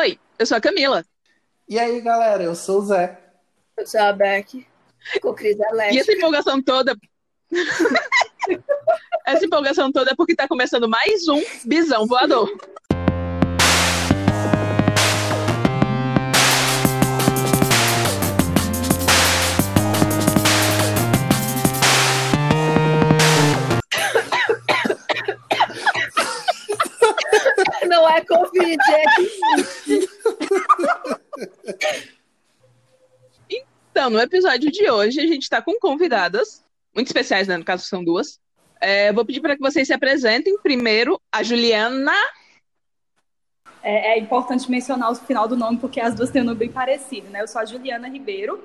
Oi, eu sou a Camila. E aí, galera, eu sou o Zé. Eu sou a Beck, com crise elétrica. E essa empolgação toda. essa empolgação toda é porque tá começando mais um Bisão Voador. Não é Covid, é Então, no episódio de hoje, a gente está com convidadas, muito especiais, né? No caso, são duas. É, vou pedir para que vocês se apresentem. Primeiro, a Juliana. É, é, importante mencionar o final do nome, porque as duas têm um nome bem parecido, né? Eu sou a Juliana Ribeiro.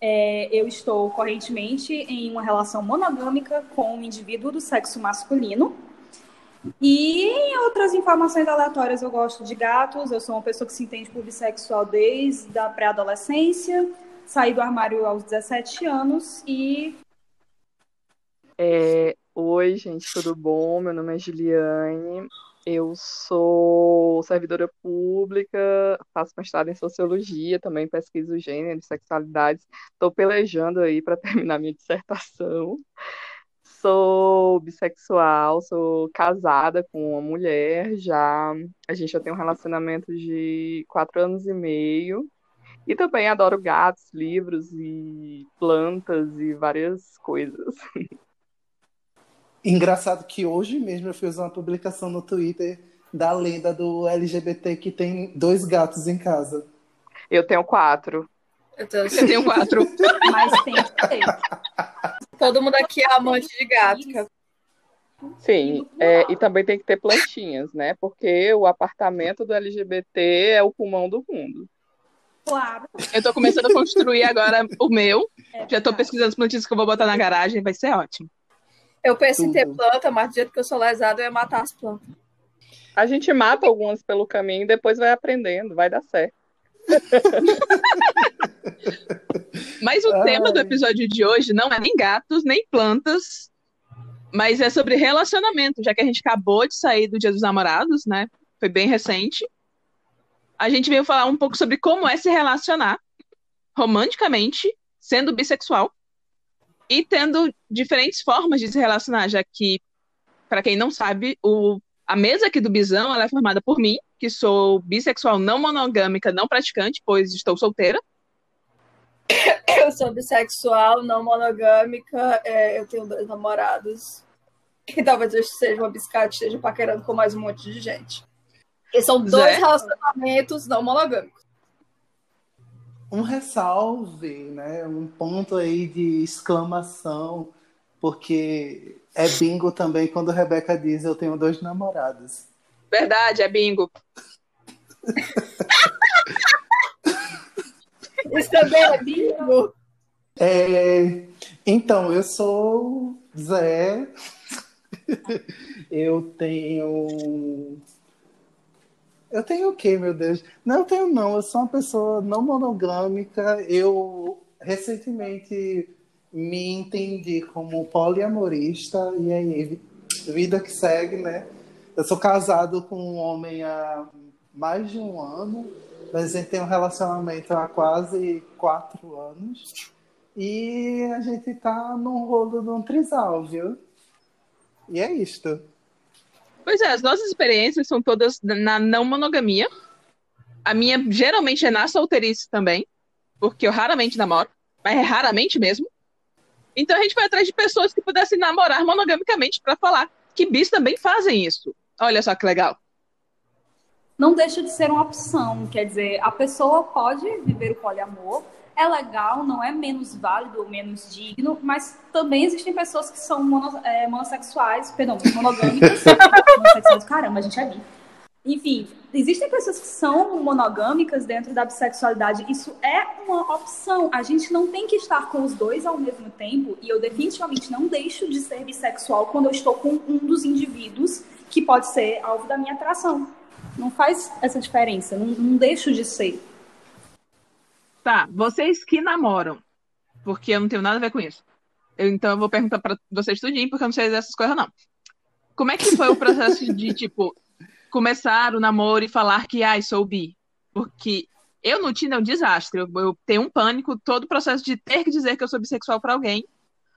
É, eu estou correntemente em uma relação monogâmica com um indivíduo do sexo masculino. E outras informações aleatórias, eu gosto de gatos. Eu sou uma pessoa que se entende por bissexual desde a pré-adolescência. Saí do armário aos 17 anos e. É, Oi, gente, tudo bom? Meu nome é Juliane. Eu sou servidora pública, faço mestrado em sociologia, também pesquiso gênero e sexualidades. Estou pelejando aí para terminar minha dissertação. Sou bissexual, sou casada com uma mulher, já a gente já tem um relacionamento de quatro anos e meio. E também adoro gatos, livros e plantas e várias coisas. Engraçado que hoje mesmo eu fiz uma publicação no Twitter da lenda do LGBT que tem dois gatos em casa. Eu tenho quatro. Eu, tô... Eu tenho quatro. Mas tem que ter. Todo mundo aqui é amante de gato. Sim, é, e também tem que ter plantinhas, né? Porque o apartamento do LGBT é o pulmão do mundo. Claro. Eu tô começando a construir agora o meu. É Já tô pesquisando as plantinhas que eu vou botar na garagem, vai ser ótimo. Eu penso em ter Tudo. planta, mas do jeito que eu sou lesada, eu ia matar as plantas. A gente mata algumas pelo caminho e depois vai aprendendo, vai dar certo. Mas o Ai. tema do episódio de hoje não é nem gatos, nem plantas, mas é sobre relacionamento, já que a gente acabou de sair do Dia dos Namorados, né? Foi bem recente. A gente veio falar um pouco sobre como é se relacionar romanticamente, sendo bissexual, e tendo diferentes formas de se relacionar, já que, para quem não sabe, o, a mesa aqui do Bisão ela é formada por mim, que sou bissexual não monogâmica, não praticante, pois estou solteira. Eu sou bissexual, não monogâmica, é, eu tenho dois namorados. E talvez eu seja uma biscate, esteja paquerando com mais um monte de gente. E são dois Zé? relacionamentos não monogâmicos. Um ressalve, né? Um ponto aí de exclamação, porque é bingo também quando a Rebeca diz eu tenho dois namorados. Verdade, é bingo. Isso também é bingo. É, então, eu sou Zé. Eu tenho. Eu tenho o quê, meu Deus? Não, eu tenho não. Eu sou uma pessoa não monogâmica. Eu recentemente me entendi como poliamorista. E aí, vida que segue, né? Eu sou casado com um homem há mais de um ano. Mas a gente tem um relacionamento há quase quatro anos. E a gente tá num rolo de um trisal, viu? E é isto. Pois é, as nossas experiências são todas na não monogamia. A minha geralmente é na solteirice também, porque eu raramente namoro, mas é raramente mesmo. Então a gente foi atrás de pessoas que pudessem namorar monogamicamente para falar que bis também fazem isso. Olha só que legal. Não deixa de ser uma opção. Quer dizer, a pessoa pode viver o poliamor. É legal, não é menos válido ou menos digno, mas também existem pessoas que são mono, é, monossexuais, perdão, monogâmicas. monossexuais, caramba, a gente é bi. Enfim, existem pessoas que são monogâmicas dentro da bissexualidade. Isso é uma opção. A gente não tem que estar com os dois ao mesmo tempo. E eu definitivamente não deixo de ser bissexual quando eu estou com um dos indivíduos que pode ser alvo da minha atração. Não faz essa diferença. Não, não deixo de ser. Tá, vocês que namoram, porque eu não tenho nada a ver com isso. Eu, então eu vou perguntar para vocês tudinho, porque eu não sei dessas coisas não. Como é que foi o processo de, tipo, começar o namoro e falar que, ai, sou bi. Porque eu no Tinder é um desastre. Eu, eu tenho um pânico todo o processo de ter que dizer que eu sou bissexual para alguém.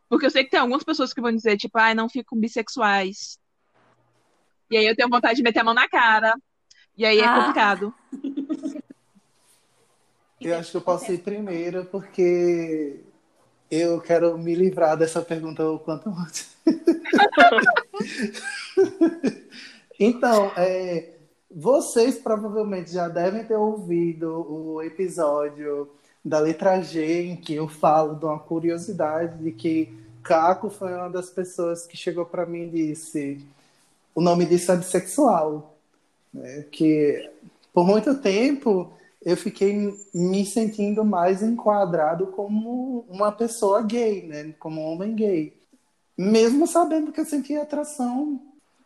Porque eu sei que tem algumas pessoas que vão dizer, tipo, ai, não fico bissexuais. E aí eu tenho vontade de meter a mão na cara. E aí é Ah. complicado. Eu acho que eu posso ir primeiro, porque eu quero me livrar dessa pergunta o quanto antes. então, é, vocês provavelmente já devem ter ouvido o episódio da letra G, em que eu falo de uma curiosidade de que Caco foi uma das pessoas que chegou para mim e disse: o nome disso é bissexual. Né? Que por muito tempo eu fiquei me sentindo mais enquadrado como uma pessoa gay, né? Como um homem gay. Mesmo sabendo que eu sentia atração,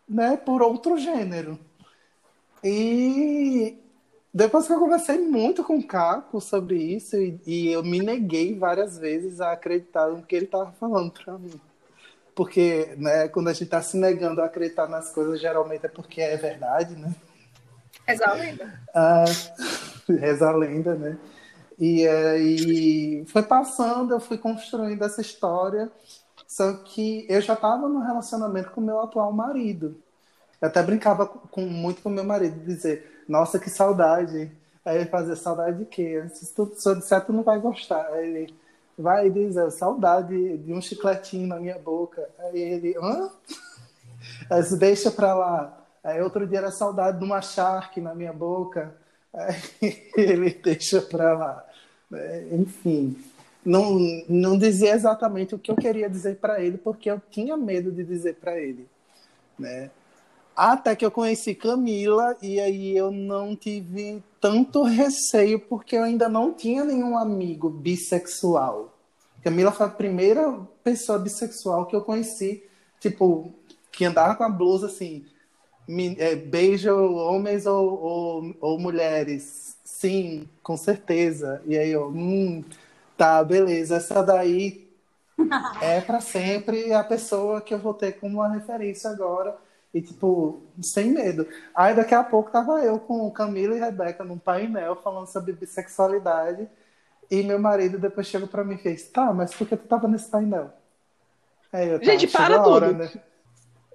né, por outro gênero. E depois que eu conversei muito com o Caco sobre isso, e, e eu me neguei várias vezes a acreditar no que ele estava falando para mim. Porque, né, quando a gente está se negando a acreditar nas coisas, geralmente é porque é verdade, né? Exato. Ah, reza a lenda, né? E aí foi passando, eu fui construindo essa história, só que eu já estava no relacionamento com meu atual marido. Eu até brincava com, muito com meu marido, dizer, nossa, que saudade. Aí ele fazia saudade de quê? Se tu, se eu disser, tu não vai gostar. Aí ele vai e diz, "É, saudade de um chicletinho na minha boca. Aí ele, hã? Aí deixa pra lá. Aí outro dia era saudade de uma charque na minha boca. Aí ele deixa pra lá. É, Enfim, não, não dizia exatamente o que eu queria dizer para ele, porque eu tinha medo de dizer para ele, né? Até que eu conheci Camila e aí eu não tive tanto receio porque eu ainda não tinha nenhum amigo bissexual. Camila foi a primeira pessoa bissexual que eu conheci, tipo, que andava com a blusa assim, é, beijo homens ou, ou, ou mulheres? Sim, com certeza. E aí eu, hum, tá, beleza. Essa daí é para sempre a pessoa que eu vou ter como uma referência agora. E, tipo, sem medo. Aí daqui a pouco tava eu com Camila e Rebeca num painel falando sobre bissexualidade. E meu marido depois chegou pra mim e fez, tá, mas por que tu tava nesse painel? Eu, tá, Gente, para hora, tudo. né?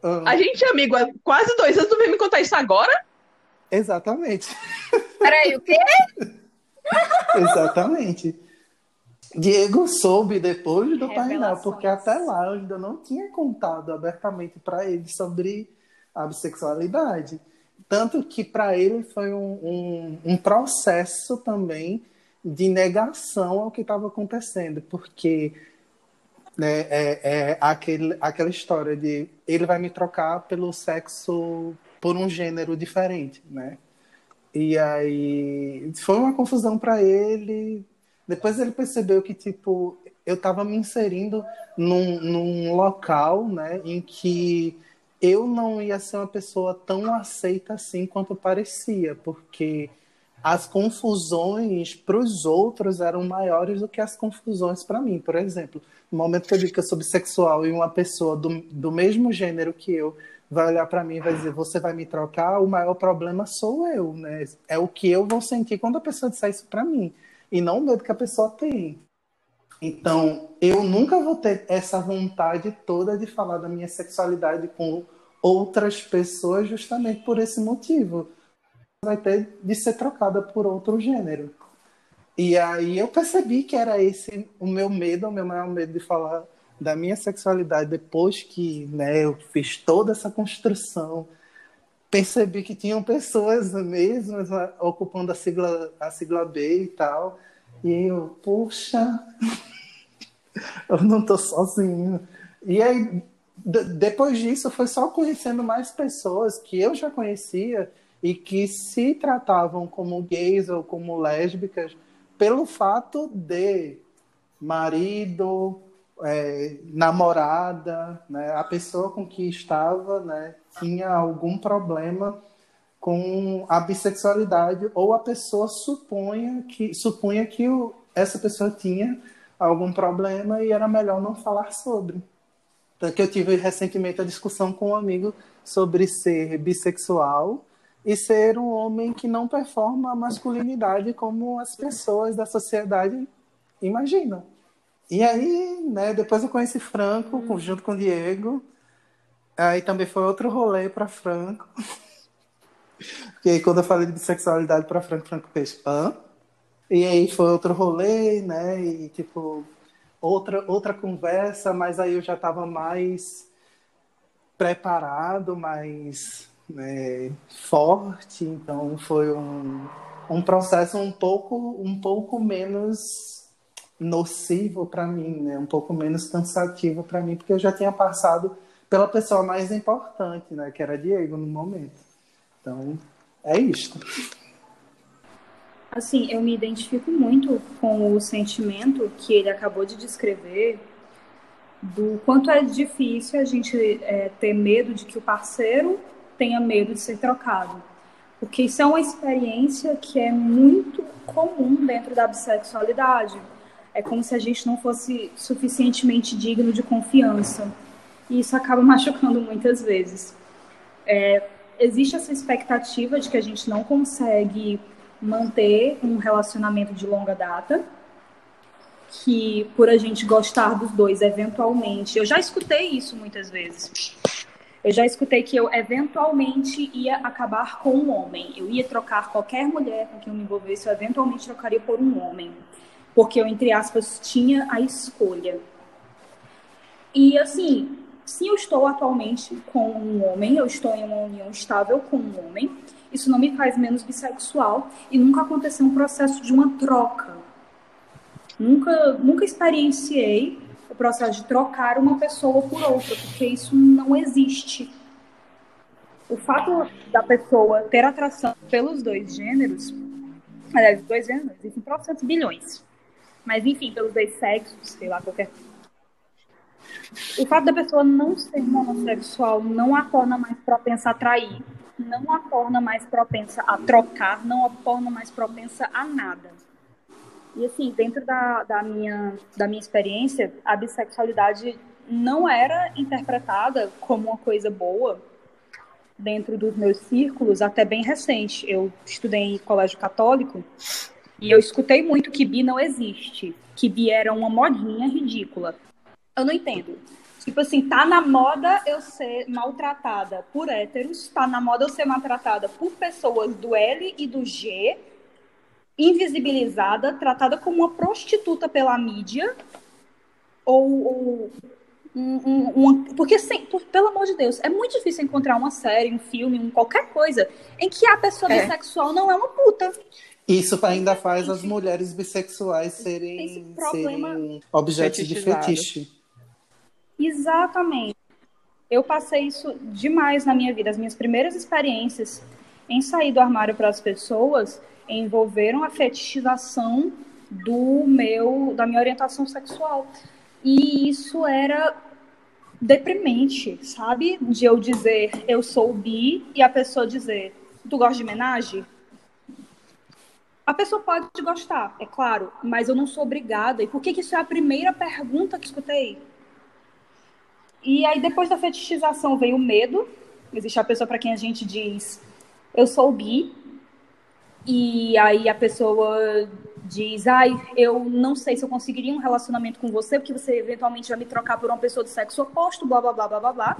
Ah, A gente é amigo há quase dois anos, tu vem me contar isso agora? exatamente. Peraí, o quê? Exatamente. Diego soube depois do painel, porque até lá eu ainda não tinha contado abertamente para ele sobre a bissexualidade. Tanto que para ele foi um, um, um processo também de negação ao que estava acontecendo, porque né, é, é aquele, aquela história de ele vai me trocar pelo sexo, por um gênero diferente, né? E aí foi uma confusão para ele. Depois ele percebeu que, tipo, eu estava me inserindo num, num local, né, em que eu não ia ser uma pessoa tão aceita assim quanto parecia, porque as confusões para os outros eram maiores do que as confusões para mim. Por exemplo, no momento que eu digo que eu sou bissexual e uma pessoa do, do mesmo gênero que eu vai olhar para mim e vai dizer, você vai me trocar, o maior problema sou eu, né? É o que eu vou sentir quando a pessoa disser isso para mim, e não o medo que a pessoa tem. Então, eu nunca vou ter essa vontade toda de falar da minha sexualidade com outras pessoas justamente por esse motivo. Vai ter de ser trocada por outro gênero. E aí eu percebi que era esse o meu medo, o meu maior medo de falar da minha sexualidade depois que né, eu fiz toda essa construção. Percebi que tinham pessoas mesmas ocupando a sigla, a sigla B e tal. E eu, poxa, eu não tô sozinho. E aí, depois disso, foi só conhecendo mais pessoas que eu já conhecia e que se tratavam como gays ou como lésbicas pelo fato de marido, é, namorada, né, a pessoa com que estava, né, tinha algum problema com a bissexualidade ou a pessoa suponha que supunha que o, essa pessoa tinha algum problema e era melhor não falar sobre. Tanto que eu tive recentemente a discussão com um amigo sobre ser bissexual e ser um homem que não performa a masculinidade como as pessoas da sociedade imaginam. E aí, né, depois eu conheci Franco, hum. junto com o Diego. Aí também foi outro rolê para Franco. Porque aí, quando eu falei de bissexualidade para Franco, Franco fez, hã? E aí foi outro rolê, né? E tipo, outra, outra conversa, mas aí eu já estava mais preparado, mais né, forte, então foi um, um processo um pouco, um pouco menos nocivo para mim, né? um pouco menos cansativo para mim, porque eu já tinha passado pela pessoa mais importante, né? que era Diego no momento. Então, é isto. Assim, eu me identifico muito com o sentimento que ele acabou de descrever do quanto é difícil a gente é, ter medo de que o parceiro tenha medo de ser trocado. Porque isso é uma experiência que é muito comum dentro da bissexualidade. É como se a gente não fosse suficientemente digno de confiança. E isso acaba machucando muitas vezes. É, existe essa expectativa de que a gente não consegue manter um relacionamento de longa data, que por a gente gostar dos dois eventualmente, eu já escutei isso muitas vezes. Eu já escutei que eu eventualmente ia acabar com um homem. Eu ia trocar qualquer mulher com quem eu me envolvesse, eu eventualmente trocaria por um homem. Porque eu, entre aspas, tinha a escolha. E assim, se eu estou atualmente com um homem, eu estou em uma união estável com um homem, isso não me faz menos bissexual e nunca aconteceu um processo de uma troca. Nunca, nunca experienciei o processo de trocar uma pessoa por outra, porque isso não existe. O fato da pessoa ter atração pelos dois gêneros, aliás, dois gêneros, existem trocentos bilhões. Mas, enfim, pelos dois sexos, sei lá, qualquer o fato da pessoa não ser monossexual não a torna mais propensa a trair, não a torna mais propensa a trocar, não a torna mais propensa a nada. E assim, dentro da, da, minha, da minha experiência, a bissexualidade não era interpretada como uma coisa boa dentro dos meus círculos até bem recente. Eu estudei em colégio católico e eu escutei muito que bi não existe, que bi era uma modinha ridícula. Eu não entendo. Tipo assim, tá na moda eu ser maltratada por héteros, tá na moda eu ser maltratada por pessoas do L e do G, invisibilizada, tratada como uma prostituta pela mídia, ou, ou um, um, uma, porque assim, por, pelo amor de Deus, é muito difícil encontrar uma série, um filme, um, qualquer coisa em que a pessoa é. bissexual não é uma puta. Isso ainda faz as mulheres bissexuais serem, serem objetos de fetiche. Exatamente. Eu passei isso demais na minha vida. As minhas primeiras experiências em sair do armário para as pessoas envolveram a fetichização do meu da minha orientação sexual. E isso era deprimente, sabe? De eu dizer eu sou bi e a pessoa dizer tu gosta de homenagem? A pessoa pode gostar, é claro, mas eu não sou obrigada. E por que, que isso é a primeira pergunta que escutei? E aí, depois da fetichização, veio o medo. Existe a pessoa para quem a gente diz, eu sou bi. E aí a pessoa diz, ai, eu não sei se eu conseguiria um relacionamento com você, porque você eventualmente vai me trocar por uma pessoa do sexo oposto, blá, blá, blá, blá, blá, blá.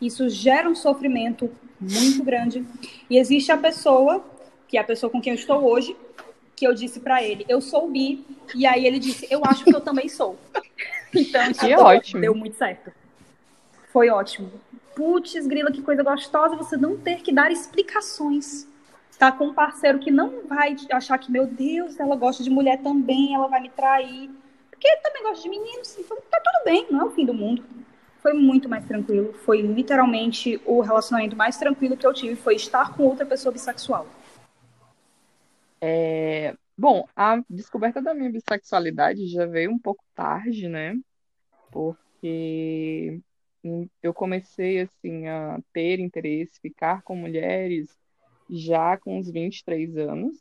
Isso gera um sofrimento muito grande. E existe a pessoa, que é a pessoa com quem eu estou hoje, que eu disse para ele, eu sou bi, e aí ele disse, eu acho que eu também sou. Então, isso ótimo. deu muito certo foi ótimo. Putz, grila, que coisa gostosa você não ter que dar explicações. Tá com um parceiro que não vai achar que, meu Deus, ela gosta de mulher também, ela vai me trair. Porque também gosta de meninos, então tá tudo bem, não é o fim do mundo. Foi muito mais tranquilo. Foi literalmente o relacionamento mais tranquilo que eu tive, foi estar com outra pessoa bissexual. É, bom, a descoberta da minha bissexualidade já veio um pouco tarde, né? Porque eu comecei assim a ter interesse, ficar com mulheres já com uns 23 anos.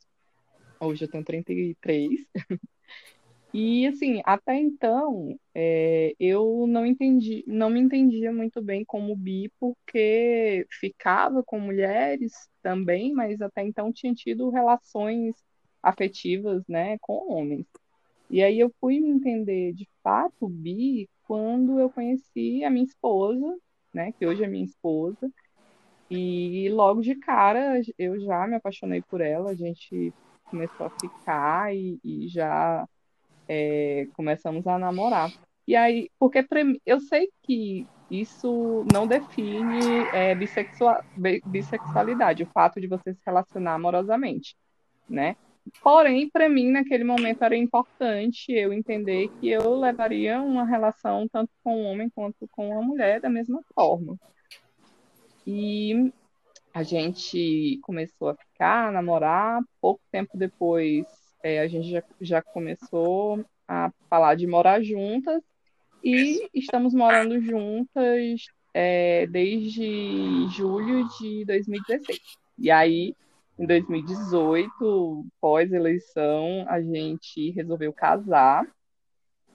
Hoje eu tenho 33. E assim, até então, é, eu não entendi, não me entendia muito bem como bi, porque ficava com mulheres também, mas até então tinha tido relações afetivas, né, com homens. E aí eu fui me entender de fato bi quando eu conheci a minha esposa, né, que hoje é minha esposa, e logo de cara eu já me apaixonei por ela, a gente começou a ficar e, e já é, começamos a namorar. E aí, porque eu sei que isso não define é, bissexual, bissexualidade, o fato de você se relacionar amorosamente, né? Porém, para mim, naquele momento era importante eu entender que eu levaria uma relação tanto com o homem quanto com a mulher da mesma forma. E a gente começou a ficar, a namorar. Pouco tempo depois, é, a gente já, já começou a falar de morar juntas e estamos morando juntas é, desde julho de 2016. E aí, em 2018, pós-eleição, a gente resolveu casar,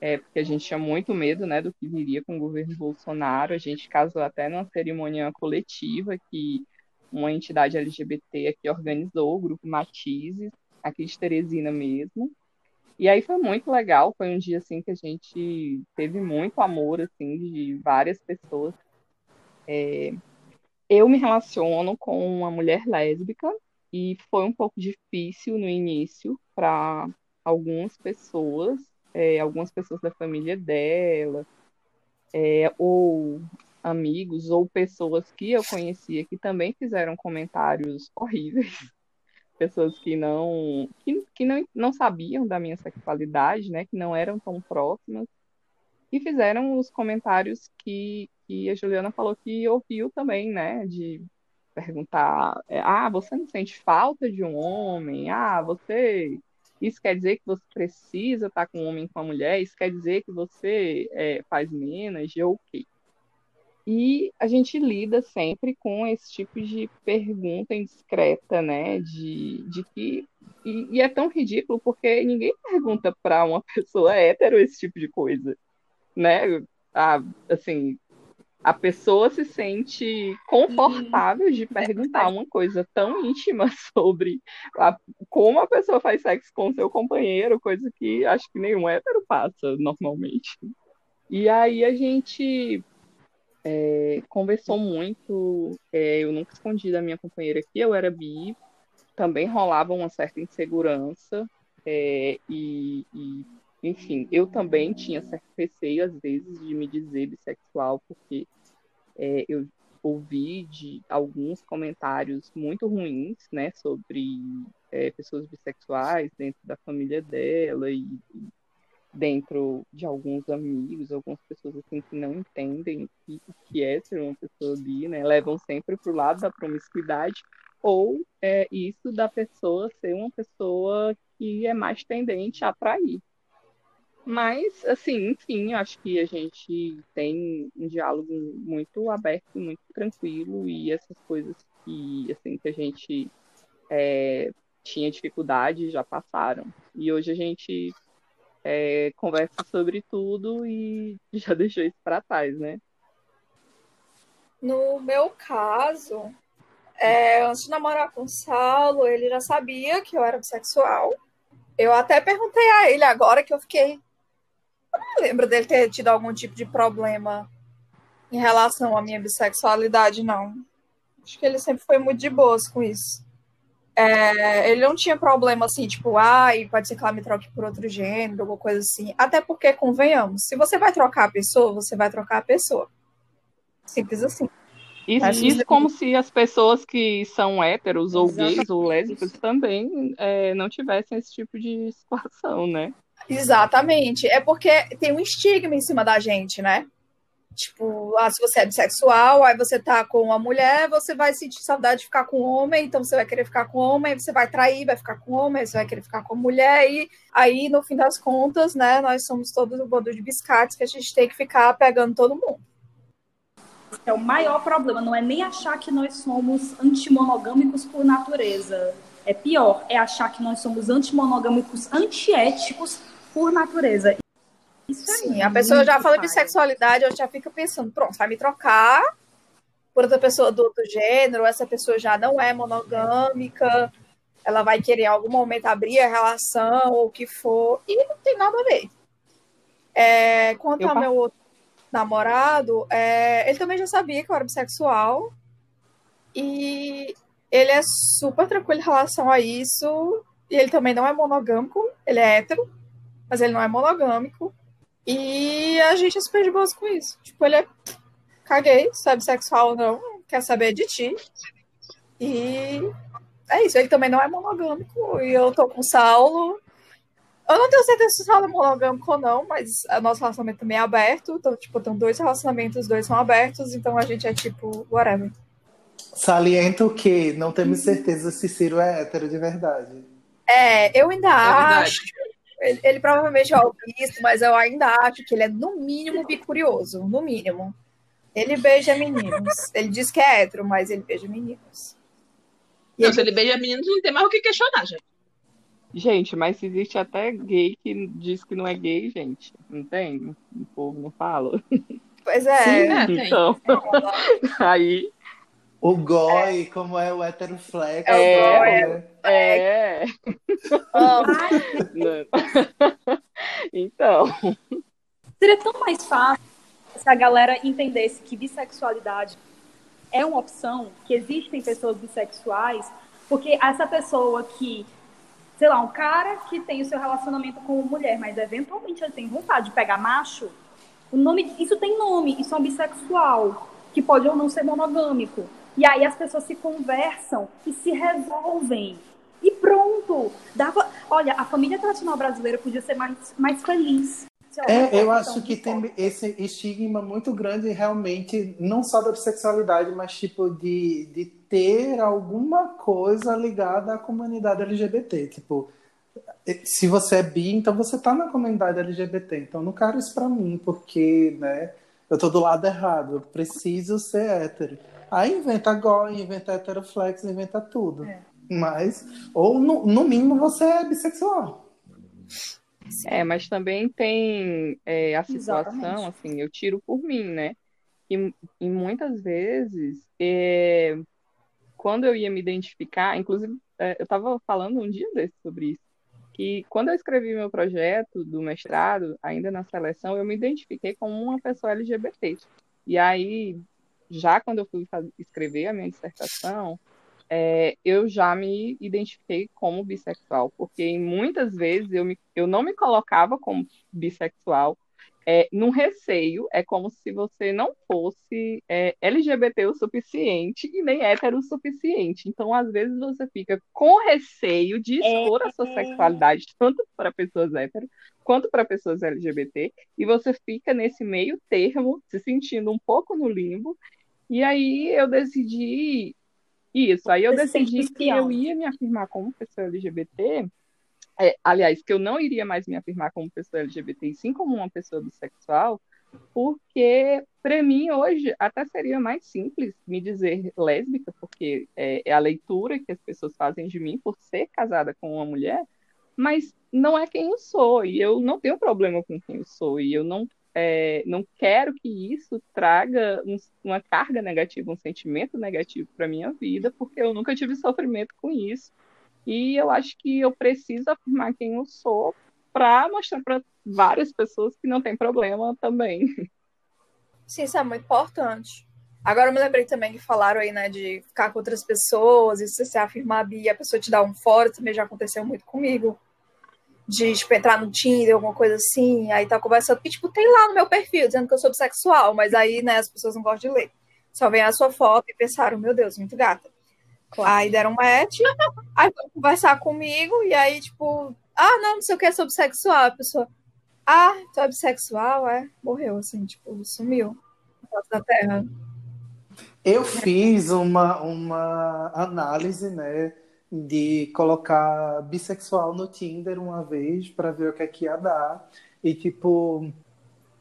é, porque a gente tinha muito medo né, do que viria com o governo Bolsonaro. A gente casou até numa cerimônia coletiva que uma entidade LGBT aqui organizou, o Grupo Matizes, aqui de Teresina mesmo. E aí foi muito legal, foi um dia assim que a gente teve muito amor assim de várias pessoas. É, eu me relaciono com uma mulher lésbica e foi um pouco difícil no início para algumas pessoas, é, algumas pessoas da família dela, é, ou amigos ou pessoas que eu conhecia que também fizeram comentários horríveis pessoas que não que, que não, não sabiam da minha sexualidade, né, que não eram tão próximas, e fizeram os comentários que, que a Juliana falou que ouviu também, né, de perguntar, é, ah, você não sente falta de um homem? Ah, você isso quer dizer que você precisa estar com um homem com a mulher? Isso quer dizer que você é, faz menos? Ou o quê? E a gente lida sempre com esse tipo de pergunta indiscreta, né? De, de que. E, e é tão ridículo porque ninguém pergunta para uma pessoa hétero esse tipo de coisa, né? Ah, assim, a pessoa se sente confortável de perguntar uma coisa tão íntima sobre a, como a pessoa faz sexo com seu companheiro, coisa que acho que nenhum hétero passa normalmente. E aí a gente é, conversou muito. É, eu nunca escondi da minha companheira que eu era bi, também rolava uma certa insegurança, é, e, e, enfim, eu também tinha certo receio, às vezes, de me dizer bissexual, porque é, eu ouvi de alguns comentários muito ruins, né, sobre é, pessoas bissexuais dentro da família dela e, dentro de alguns amigos, algumas pessoas assim que não entendem o que, é ser uma pessoa bi, né? Levam sempre para o lado da promiscuidade ou é isso da pessoa ser uma pessoa que é mais tendente a atrair. Mas, assim, enfim, acho que a gente tem um diálogo muito aberto, muito tranquilo e essas coisas que, assim, que a gente é, tinha dificuldade já passaram. E hoje a gente é, conversa sobre tudo e já deixou isso para trás, né? No meu caso, é, antes de namorar com o Saulo, ele já sabia que eu era bissexual. Eu até perguntei a ele agora que eu fiquei. Eu não lembro dele ter tido algum tipo de problema em relação à minha bissexualidade, não. Acho que ele sempre foi muito de boas com isso. É, ele não tinha problema assim, tipo, ai, pode ser que ela me troque por outro gênero, alguma coisa assim. Até porque, convenhamos, se você vai trocar a pessoa, você vai trocar a pessoa. Simples assim. Isso, isso como se as pessoas que são héteros ou Exatamente. gays ou lésbicas também é, não tivessem esse tipo de situação, né? Exatamente. É porque tem um estigma em cima da gente, né? Tipo, ah, se você é bissexual, aí você tá com uma mulher, você vai sentir saudade de ficar com um homem, então você vai querer ficar com homem, você vai trair, vai ficar com homem, você vai querer ficar com mulher, e aí, no fim das contas, né, nós somos todos um bando de biscates que a gente tem que ficar pegando todo mundo. É o maior problema, não é nem achar que nós somos antimonogâmicos por natureza. É pior, é achar que nós somos antimonogâmicos antiéticos por natureza. Isso é Sim, a pessoa já fala paia. bissexualidade, eu já fica pensando, pronto, vai me trocar por outra pessoa do outro gênero, essa pessoa já não é monogâmica, ela vai querer em algum momento abrir a relação ou o que for, e não tem nada a ver. É, quanto Eu ao meu outro namorado, é, ele também já sabia que eu era bissexual, e ele é super tranquilo em relação a isso, e ele também não é monogâmico, ele é hétero, mas ele não é monogâmico. E a gente é super de boas com isso. Tipo, ele é. Caguei, se é bissexual ou não, quer saber de ti. E é isso. Ele também não é monogâmico. E eu tô com o Saulo. Eu não tenho certeza se o Saulo é monogâmico ou não, mas o nosso relacionamento também é aberto. Então, tipo, tenho dois relacionamentos, os dois são abertos. Então a gente é tipo, whatever. Saliento que não temos certeza se Ciro é hétero de verdade. É, eu ainda verdade. acho. Ele, ele provavelmente já ouviu isso, mas eu ainda acho que ele é, no mínimo, bicurioso. No mínimo. Ele beija meninos. Ele diz que é hétero, mas ele beija meninos. E Não, ele- se ele beija meninos, não tem mais o que questionar, gente. Gente, mas existe até gay que diz que não é gay, gente. Não tem? O povo não fala. Pois é. Sim. É, tem. Então, aí. O Goi, como é o hétero flex. É, né? É. Amo. Então. Seria tão mais fácil se a galera entendesse que bissexualidade é uma opção, que existem pessoas bissexuais, porque essa pessoa que, sei lá, um cara que tem o seu relacionamento com uma mulher, mas eventualmente ele tem vontade de pegar macho, o nome, isso tem nome, isso é um bissexual, que pode ou não ser monogâmico. E aí as pessoas se conversam e se resolvem. E pronto. Dava, olha, a família tradicional brasileira podia ser mais, mais feliz. É, eu acho que tem esse estigma muito grande realmente, não só da bissexualidade, mas tipo de, de ter alguma coisa ligada à comunidade LGBT. Tipo, se você é bi, então você tá na comunidade LGBT. Então não quero isso pra mim, porque, né, eu tô do lado errado, eu preciso ser hétero. Aí inventa goi, inventa heteroflex, inventa tudo. É. Mas, ou no, no mínimo você é bissexual. É, mas também tem é, a situação, Exatamente. assim, eu tiro por mim, né? E, e muitas vezes, é, quando eu ia me identificar, inclusive, é, eu estava falando um dia desse sobre isso, que quando eu escrevi meu projeto do mestrado, ainda na seleção, eu me identifiquei como uma pessoa LGBT. E aí, já quando eu fui escrever a minha dissertação, é, eu já me identifiquei como bissexual, porque muitas vezes eu, me, eu não me colocava como bissexual, é, num receio, é como se você não fosse é, LGBT o suficiente e nem hétero o suficiente. Então, às vezes, você fica com receio de expor a sua sexualidade, tanto para pessoas hétero quanto para pessoas LGBT, e você fica nesse meio termo, se sentindo um pouco no limbo. E aí eu decidi isso, aí eu decidi que eu ia me afirmar como pessoa LGBT, é, aliás, que eu não iria mais me afirmar como pessoa LGBT, e sim como uma pessoa bissexual, porque para mim hoje até seria mais simples me dizer lésbica, porque é, é a leitura que as pessoas fazem de mim por ser casada com uma mulher, mas não é quem eu sou, e eu não tenho problema com quem eu sou, e eu não é, não quero que isso traga um- uma carga negativa, um sentimento negativo para minha vida, porque eu nunca tive sofrimento com isso. E eu acho que eu preciso afirmar quem eu sou para mostrar para várias pessoas que não tem problema também. Sim, isso é muito importante. Agora eu me lembrei também que falaram aí, né, de ficar com outras pessoas e se você afirmar bi, a pessoa te dá um fora, também já aconteceu muito comigo. De, tipo, entrar no Tinder, alguma coisa assim, aí tá conversando, porque, tipo, tem lá no meu perfil dizendo que eu sou bissexual, mas aí, né, as pessoas não gostam de ler. Só vem a sua foto e pensaram, meu Deus, muito gata. Aí deram um match, aí foram conversar comigo, e aí, tipo, ah, não, não sei o que, sou bissexual. A pessoa, ah, tu é bissexual, é? Morreu, assim, tipo, sumiu da Terra. Eu fiz uma, uma análise, né, de colocar bissexual no Tinder uma vez para ver o que é que ia dar. E, tipo,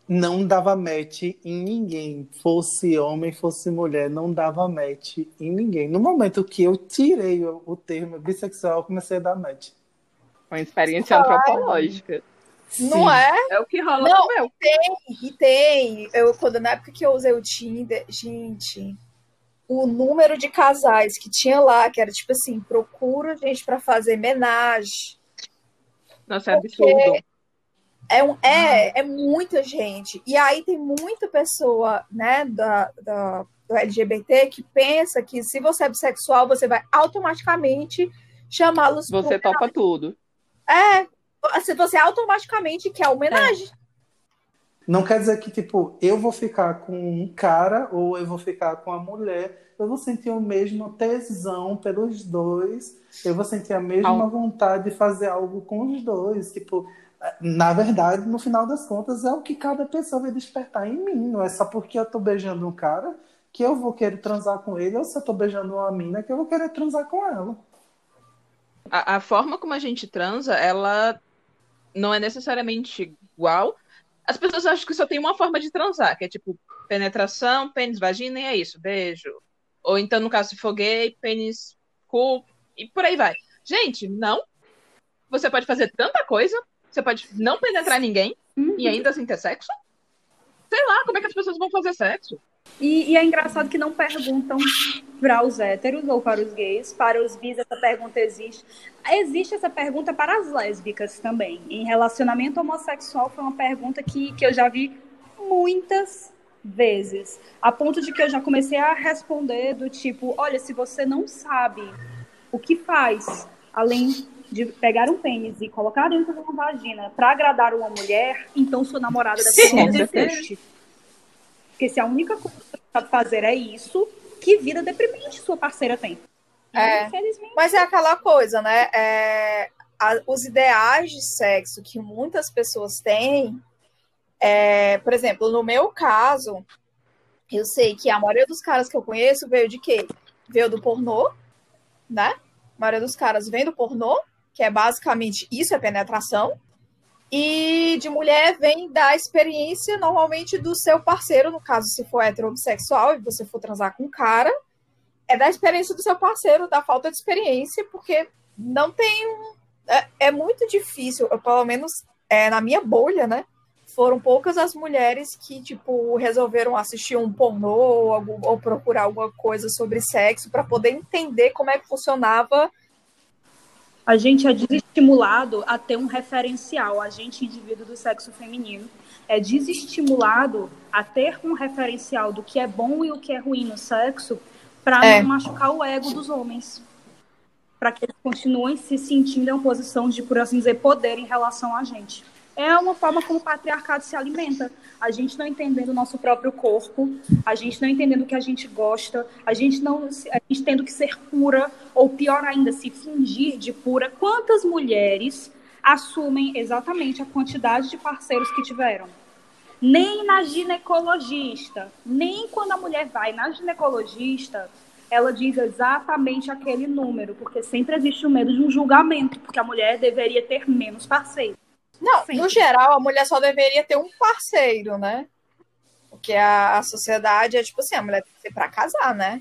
não dava match em ninguém. Fosse homem, fosse mulher, não dava match em ninguém. No momento que eu tirei o, o termo bissexual, eu comecei a dar match. Uma experiência antropológica. Não é? É o que rola Não. com o meu. E tem, eu, quando, na época que eu usei o Tinder, gente, o número de casais que tinha lá, que era tipo assim, procura gente pra fazer homenagem. Nossa, é absurdo. É, um, é, é muita gente. E aí tem muita pessoa, né, da, da, do LGBT que pensa que se você é bissexual, você vai automaticamente chamá-los Você topa tudo. É, se você automaticamente quer homenagem. Não quer dizer que, tipo, eu vou ficar com um cara ou eu vou ficar com a mulher. Eu vou sentir o mesmo tesão pelos dois. Eu vou sentir a mesma Al- vontade de fazer algo com os dois. Tipo, na verdade, no final das contas, é o que cada pessoa vai despertar em mim. Não é só porque eu tô beijando um cara que eu vou querer transar com ele, ou se eu tô beijando uma mina que eu vou querer transar com ela. A, a forma como a gente transa, ela não é necessariamente igual. As pessoas acham que só tem uma forma de transar, que é tipo penetração, pênis, vagina, e é isso, beijo. Ou então, no caso, se for pênis, cu, e por aí vai. Gente, não. Você pode fazer tanta coisa, você pode não penetrar ninguém e ainda assim ter sexo. Sei lá, como é que as pessoas vão fazer sexo? E, e é engraçado que não perguntam para os héteros ou para os gays, para os bis essa pergunta existe. Existe essa pergunta para as lésbicas também. Em relacionamento homossexual foi uma pergunta que, que eu já vi muitas vezes, a ponto de que eu já comecei a responder do tipo, olha, se você não sabe o que faz, além de pegar um pênis e colocar dentro de uma vagina para agradar uma mulher, então sua namorada deve ser. Porque se a única coisa que você sabe fazer é isso, que vida deprimente sua parceira tem. É. Infelizmente. Mas é aquela coisa, né? É, a- os ideais de sexo que muitas pessoas têm, é, por exemplo, no meu caso, eu sei que a maioria dos caras que eu conheço veio de quê? Veio do pornô, né? A maioria dos caras vem do pornô, que é basicamente isso, é penetração. E de mulher vem da experiência, normalmente, do seu parceiro, no caso, se for heterossexual e você for transar com um cara, é da experiência do seu parceiro, da falta de experiência, porque não tem um. É, é muito difícil, eu, pelo menos é, na minha bolha, né? Foram poucas as mulheres que, tipo, resolveram assistir um pornô ou, algum- ou procurar alguma coisa sobre sexo para poder entender como é que funcionava. A gente é desestimulado a ter um referencial, a gente, indivíduo do sexo feminino, é desestimulado a ter um referencial do que é bom e o que é ruim no sexo para É. não machucar o ego dos homens. Para que eles continuem se sentindo em uma posição de, por assim dizer, poder em relação a gente. É uma forma como o patriarcado se alimenta. A gente não entendendo o nosso próprio corpo, a gente não entendendo o que a gente gosta, a gente não a gente tendo que ser pura, ou pior ainda, se fingir de pura. Quantas mulheres assumem exatamente a quantidade de parceiros que tiveram? Nem na ginecologista, nem quando a mulher vai na ginecologista, ela diz exatamente aquele número, porque sempre existe o medo de um julgamento, porque a mulher deveria ter menos parceiros. Não, Sim. no geral, a mulher só deveria ter um parceiro, né? Porque a, a sociedade é tipo assim, a mulher tem que ser pra casar, né?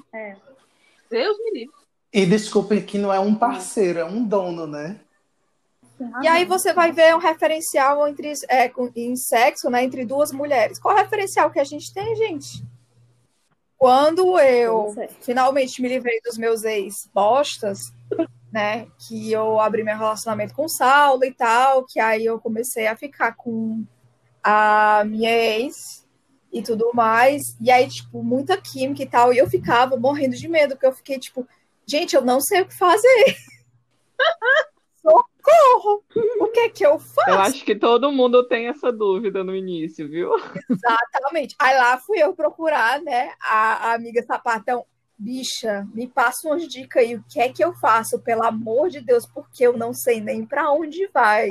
Deus me livre. E desculpem que não é um parceiro, é um dono, né? E aí você vai ver um referencial entre, é, com- em sexo, né, entre duas mulheres. Qual é o referencial que a gente tem, gente? Quando eu é. finalmente me livrei dos meus ex-bostas, né, que eu abri meu relacionamento com o Saulo e tal, que aí eu comecei a ficar com a minha ex e tudo mais, e aí, tipo, muita química e tal, e eu ficava morrendo de medo, porque eu fiquei, tipo, gente, eu não sei o que fazer. Socorro! O que é que eu faço? Eu acho que todo mundo tem essa dúvida no início, viu? Exatamente. Aí lá fui eu procurar, né, a, a amiga sapatão. Bicha, me passa umas dicas aí. O que é que eu faço? Pelo amor de Deus, porque eu não sei nem pra onde vai.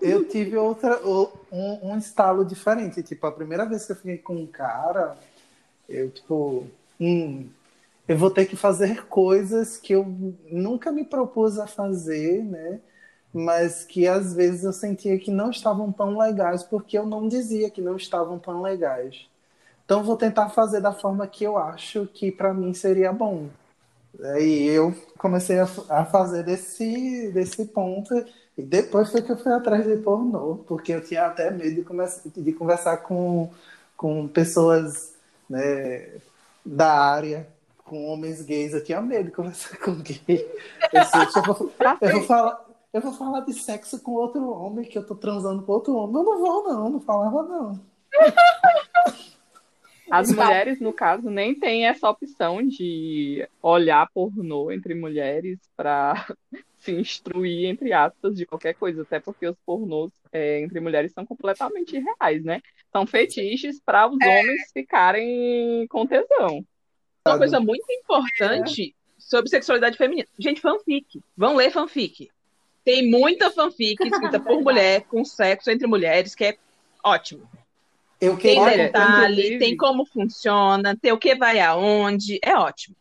Eu tive outra, um, um estalo diferente. Tipo, a primeira vez que eu fiquei com um cara, eu, tipo, hum, eu vou ter que fazer coisas que eu nunca me propus a fazer, né? Mas que às vezes eu sentia que não estavam tão legais, porque eu não dizia que não estavam tão legais. Então, vou tentar fazer da forma que eu acho que para mim seria bom. Aí eu comecei a, a fazer desse, desse ponto e depois foi que eu fui atrás de pornô, porque eu tinha até medo de, de conversar com, com pessoas né, da área, com homens gays. Eu tinha medo de conversar com gay. Eu, sei, eu, vou, eu, vou falar, eu vou falar de sexo com outro homem, que eu tô transando com outro homem. Eu não vou, não, não falava, não. As mulheres, no caso, nem têm essa opção de olhar pornô entre mulheres para se instruir, entre aspas, de qualquer coisa, até porque os pornôs é, entre mulheres são completamente irreais, né? São fetiches para os é. homens ficarem com tesão. Uma coisa muito importante é. sobre sexualidade feminina. Gente, fanfic. Vão ler fanfic. Tem muita fanfic escrita por mulher, com sexo entre mulheres, que é ótimo. Eu tem detalhe, tem como funciona, tem o que vai aonde, é ótimo.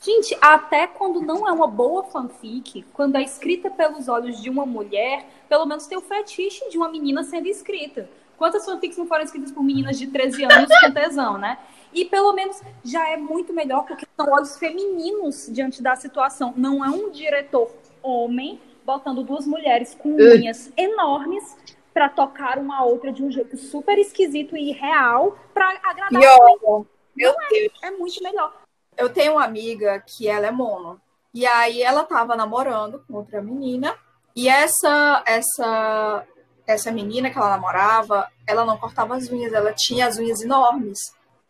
Gente, até quando não é uma boa fanfic, quando é escrita pelos olhos de uma mulher, pelo menos tem o fetiche de uma menina sendo escrita. Quantas fanfics não foram escritas por meninas de 13 anos com tesão, né? E pelo menos já é muito melhor porque são olhos femininos diante da situação. Não é um diretor homem botando duas mulheres com unhas enormes para tocar uma outra de um jeito super esquisito e irreal para agradar. Yo, meu é, Deus. É muito melhor eu tenho uma amiga que ela é mono. E aí ela tava namorando com outra menina. E essa essa essa menina que ela namorava, ela não cortava as unhas, ela tinha as unhas enormes.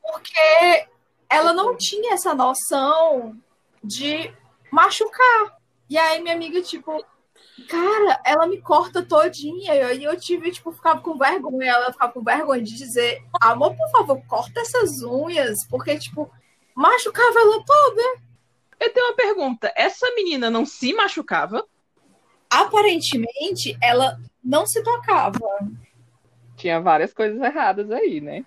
Porque ela não tinha essa noção de machucar. E aí minha amiga, tipo, cara, ela me corta todinha. E aí eu tive, tipo, ficava com vergonha. Ela ficava com vergonha de dizer, amor, por favor, corta essas unhas. Porque, tipo, machucava ela toda. Eu tenho uma pergunta. Essa menina não se machucava? Aparentemente, ela não se tocava. Tinha várias coisas erradas aí, né?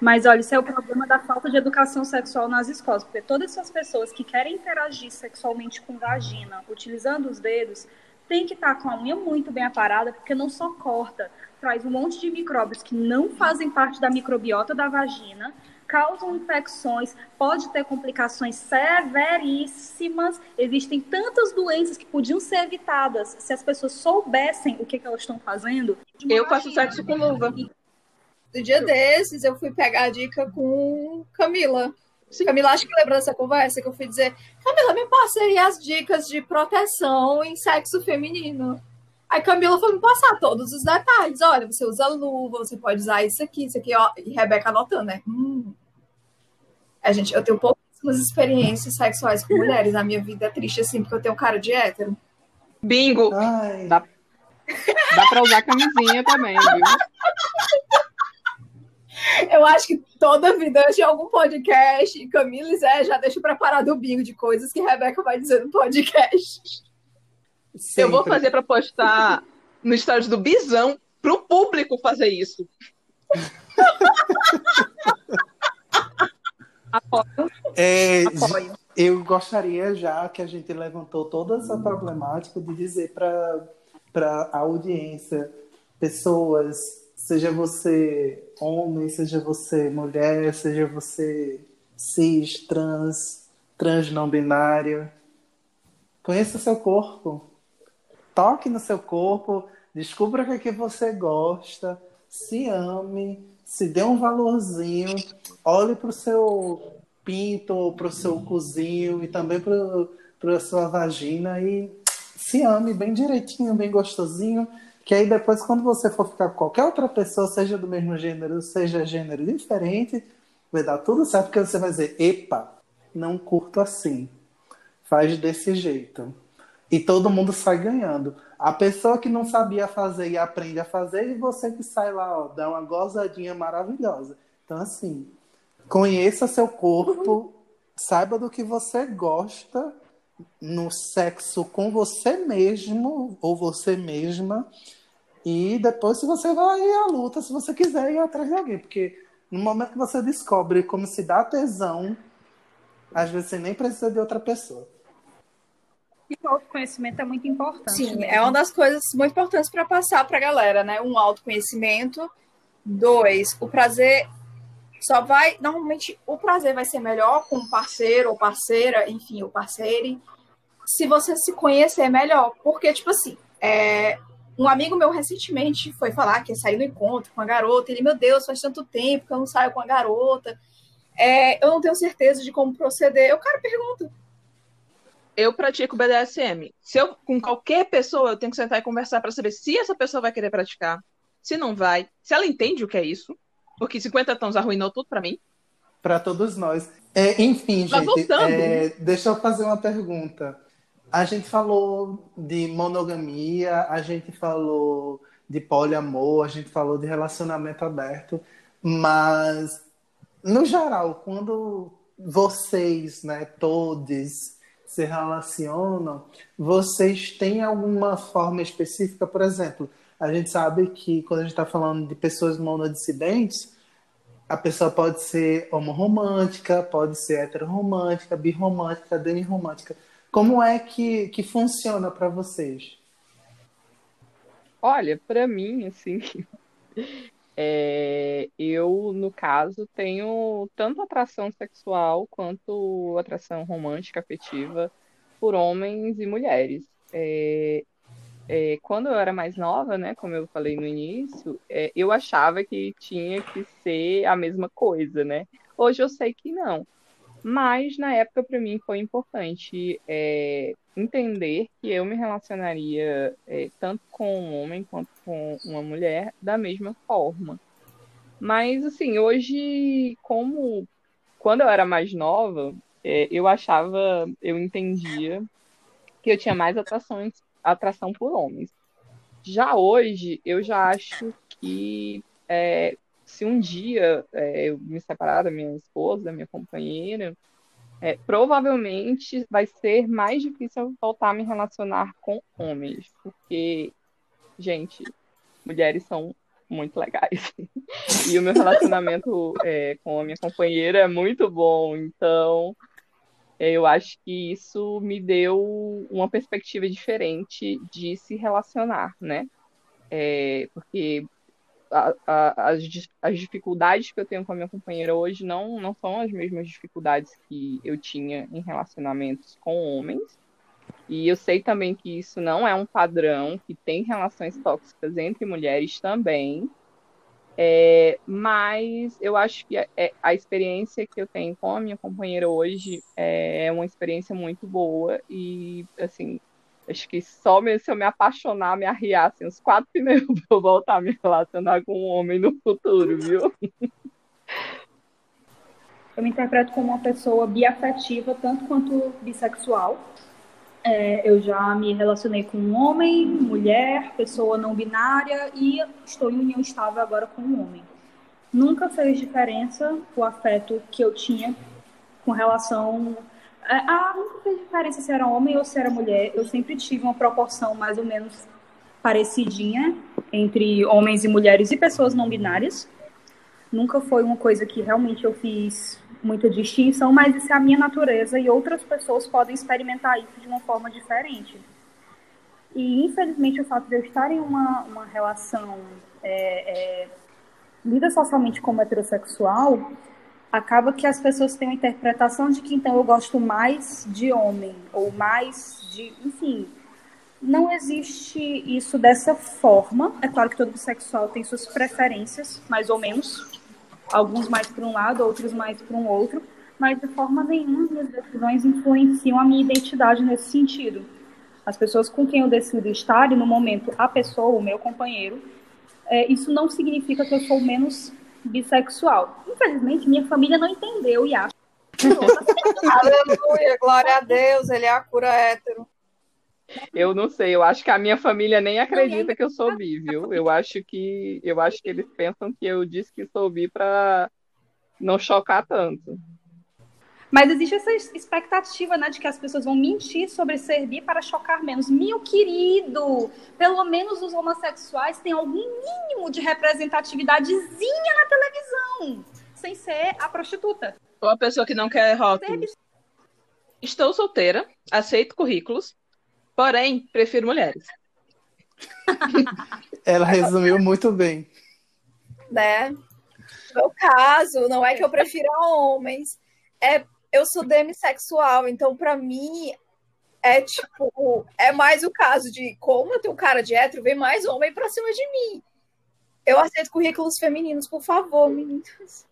Mas olha, isso é o problema da falta de educação sexual nas escolas, porque todas essas pessoas que querem interagir sexualmente com vagina, utilizando os dedos, tem que estar com a unha muito bem aparada, porque não só corta, traz um monte de micróbios que não fazem parte da microbiota da vagina, causam infecções, pode ter complicações severíssimas. Existem tantas doenças que podiam ser evitadas se as pessoas soubessem o que, que elas estão fazendo. Eu faço sexo com luva. No dia desses, eu fui pegar a dica com Camila. Sim. Camila, acho que lembra dessa conversa que eu fui dizer: Camila, me passa aí as dicas de proteção em sexo feminino. Aí Camila foi me passar todos os detalhes. Olha, você usa luva, você pode usar isso aqui, isso aqui, ó. E Rebeca anotando, né? Hum. A gente, eu tenho pouquíssimas experiências sexuais com mulheres. A minha vida é triste, assim, porque eu tenho cara de hétero. Bingo! Ai. Dá, dá pra usar camisinha também, viu? Eu acho que toda vida de algum podcast, Camila e Zé já deixa preparado o bingo de coisas que Rebeca vai dizer no podcast. Sempre. Eu vou fazer para postar no estádio do Bisão para o público fazer isso. Apoio. É, Apoio. Eu gostaria já que a gente levantou toda essa problemática de dizer para a audiência, pessoas, seja você homem, seja você mulher, seja você cis, trans, trans não binário, conheça seu corpo. Toque no seu corpo, descubra o que, é que você gosta, se ame, se dê um valorzinho, olhe para o seu pinto, para o seu cozinho e também para a sua vagina e se ame bem direitinho, bem gostosinho. Que aí depois, quando você for ficar com qualquer outra pessoa, seja do mesmo gênero, seja gênero diferente, vai dar tudo certo, porque você vai dizer, epa, não curto assim. Faz desse jeito e todo mundo sai ganhando. A pessoa que não sabia fazer e aprende a fazer, e você que sai lá, ó, dá uma gozadinha maravilhosa. Então, assim, conheça seu corpo, saiba do que você gosta no sexo com você mesmo ou você mesma. E depois, se você vai à luta, se você quiser ir atrás de alguém. Porque no momento que você descobre como se dá tesão, às vezes você nem precisa de outra pessoa. E o autoconhecimento é muito importante. Sim, mesmo. é uma das coisas muito importantes para passar para a galera, né? Um autoconhecimento. Dois, o prazer só vai. Normalmente o prazer vai ser melhor com o parceiro ou parceira, enfim, o parceiro. Se você se conhecer melhor. Porque, tipo assim, é, um amigo meu recentemente foi falar que ia sair no encontro com a garota. Ele, meu Deus, faz tanto tempo que eu não saio com a garota. É, eu não tenho certeza de como proceder. Eu, cara, pergunta. Eu pratico BDSM. Se eu, com qualquer pessoa, eu tenho que sentar e conversar para saber se essa pessoa vai querer praticar, se não vai, se ela entende o que é isso. Porque 50 tons arruinou tudo para mim. Para todos nós. É, enfim, Mas gente, é, deixa eu fazer uma pergunta. A gente falou de monogamia, a gente falou de poliamor, a gente falou de relacionamento aberto, mas no geral, quando vocês, né, todos se relacionam, vocês têm alguma forma específica, por exemplo, a gente sabe que quando a gente está falando de pessoas monodissidentes, a pessoa pode ser homorromântica, pode ser heteroromântica, birromântica, demirromântica. Como é que, que funciona para vocês? Olha, para mim, assim, é, eu, no caso, tenho tanto atração sexual quanto atração romântica, afetiva, por homens e mulheres. É, é, quando eu era mais nova, né, como eu falei no início, é, eu achava que tinha que ser a mesma coisa, né? Hoje eu sei que não. Mas na época para mim foi importante é, entender que eu me relacionaria é, tanto com um homem quanto com uma mulher da mesma forma. Mas assim, hoje, como quando eu era mais nova, é, eu achava, eu entendia que eu tinha mais atrações atração por homens. Já hoje, eu já acho que é, se um dia é, eu me separar da minha esposa, da minha companheira, é, provavelmente vai ser mais difícil voltar a me relacionar com homens, porque, gente, mulheres são muito legais. e o meu relacionamento é, com a minha companheira é muito bom, então eu acho que isso me deu uma perspectiva diferente de se relacionar, né? É, porque a, a, as, as dificuldades que eu tenho com a minha companheira hoje não, não são as mesmas dificuldades que eu tinha em relacionamentos com homens. E eu sei também que isso não é um padrão, que tem relações tóxicas entre mulheres também. É, mas eu acho que a, é, a, experiência que eu tenho com a minha companheira hoje é, é uma experiência muito boa e, assim, acho que só se eu me apaixonar, me arriar, assim, uns quatro pneus pra eu voltar a me relacionar com um homem no futuro, viu? Eu me interpreto como uma pessoa biafetiva, tanto quanto bissexual. É, eu já me relacionei com um homem, mulher, pessoa não binária e estou em união estável agora com um homem. Nunca fez diferença o afeto que eu tinha com relação. É, nunca fez diferença se era homem ou se era mulher. Eu sempre tive uma proporção mais ou menos parecidinha entre homens e mulheres e pessoas não binárias. Nunca foi uma coisa que realmente eu fiz muita distinção, mas isso é a minha natureza e outras pessoas podem experimentar isso de uma forma diferente. E, infelizmente, o fato de eu estar em uma, uma relação é, é, lida socialmente como heterossexual, acaba que as pessoas têm uma interpretação de que, então, eu gosto mais de homem, ou mais de. Enfim, não existe isso dessa forma. É claro que todo bissexual tem suas preferências, mais ou menos alguns mais para um lado, outros mais para um outro, mas de forma nenhuma minhas decisões influenciam a minha identidade nesse sentido. As pessoas com quem eu decido estar, e no momento a pessoa, o meu companheiro, é, isso não significa que eu sou menos bissexual. Infelizmente, minha família não entendeu e acha. Aleluia, glória a Deus, ele é a cura hétero. Eu não sei, eu acho que a minha família nem acredita que eu sou bi, viu? Eu acho que eu acho que eles pensam que eu disse que sou bi para não chocar tanto. Mas existe essa expectativa, né, de que as pessoas vão mentir sobre ser bi para chocar menos. Meu querido, pelo menos os homossexuais têm algum mínimo de representatividadezinha na televisão, sem ser a prostituta. Ou a pessoa que não quer rótulos. Estou solteira, aceito currículos, Porém, prefiro mulheres. Ela resumiu muito bem. Né? No meu caso, não é que eu prefira homens, é eu sou demissexual, então para mim é tipo, é mais o caso de como eu tenho cara de hétero, vem mais homem pra cima de mim. Eu aceito currículos femininos, por favor, meninas.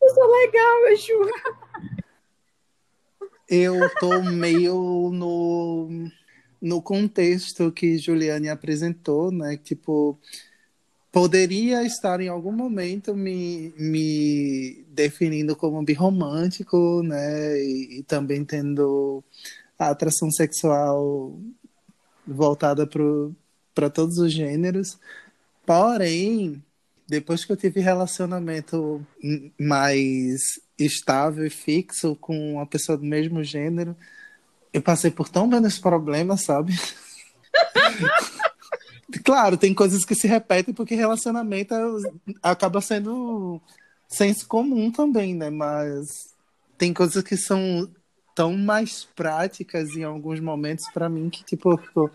Eu sou legal, eu juro. Eu tô meio no, no contexto que Juliane apresentou, né? Tipo, poderia estar em algum momento me, me definindo como birromântico, né? E, e também tendo a atração sexual voltada para todos os gêneros. Porém, depois que eu tive relacionamento mais estável e fixo com uma pessoa do mesmo gênero, eu passei por tão menos problemas, sabe? claro, tem coisas que se repetem porque relacionamento acaba sendo senso comum também, né? Mas tem coisas que são tão mais práticas em alguns momentos para mim que tipo, tipo,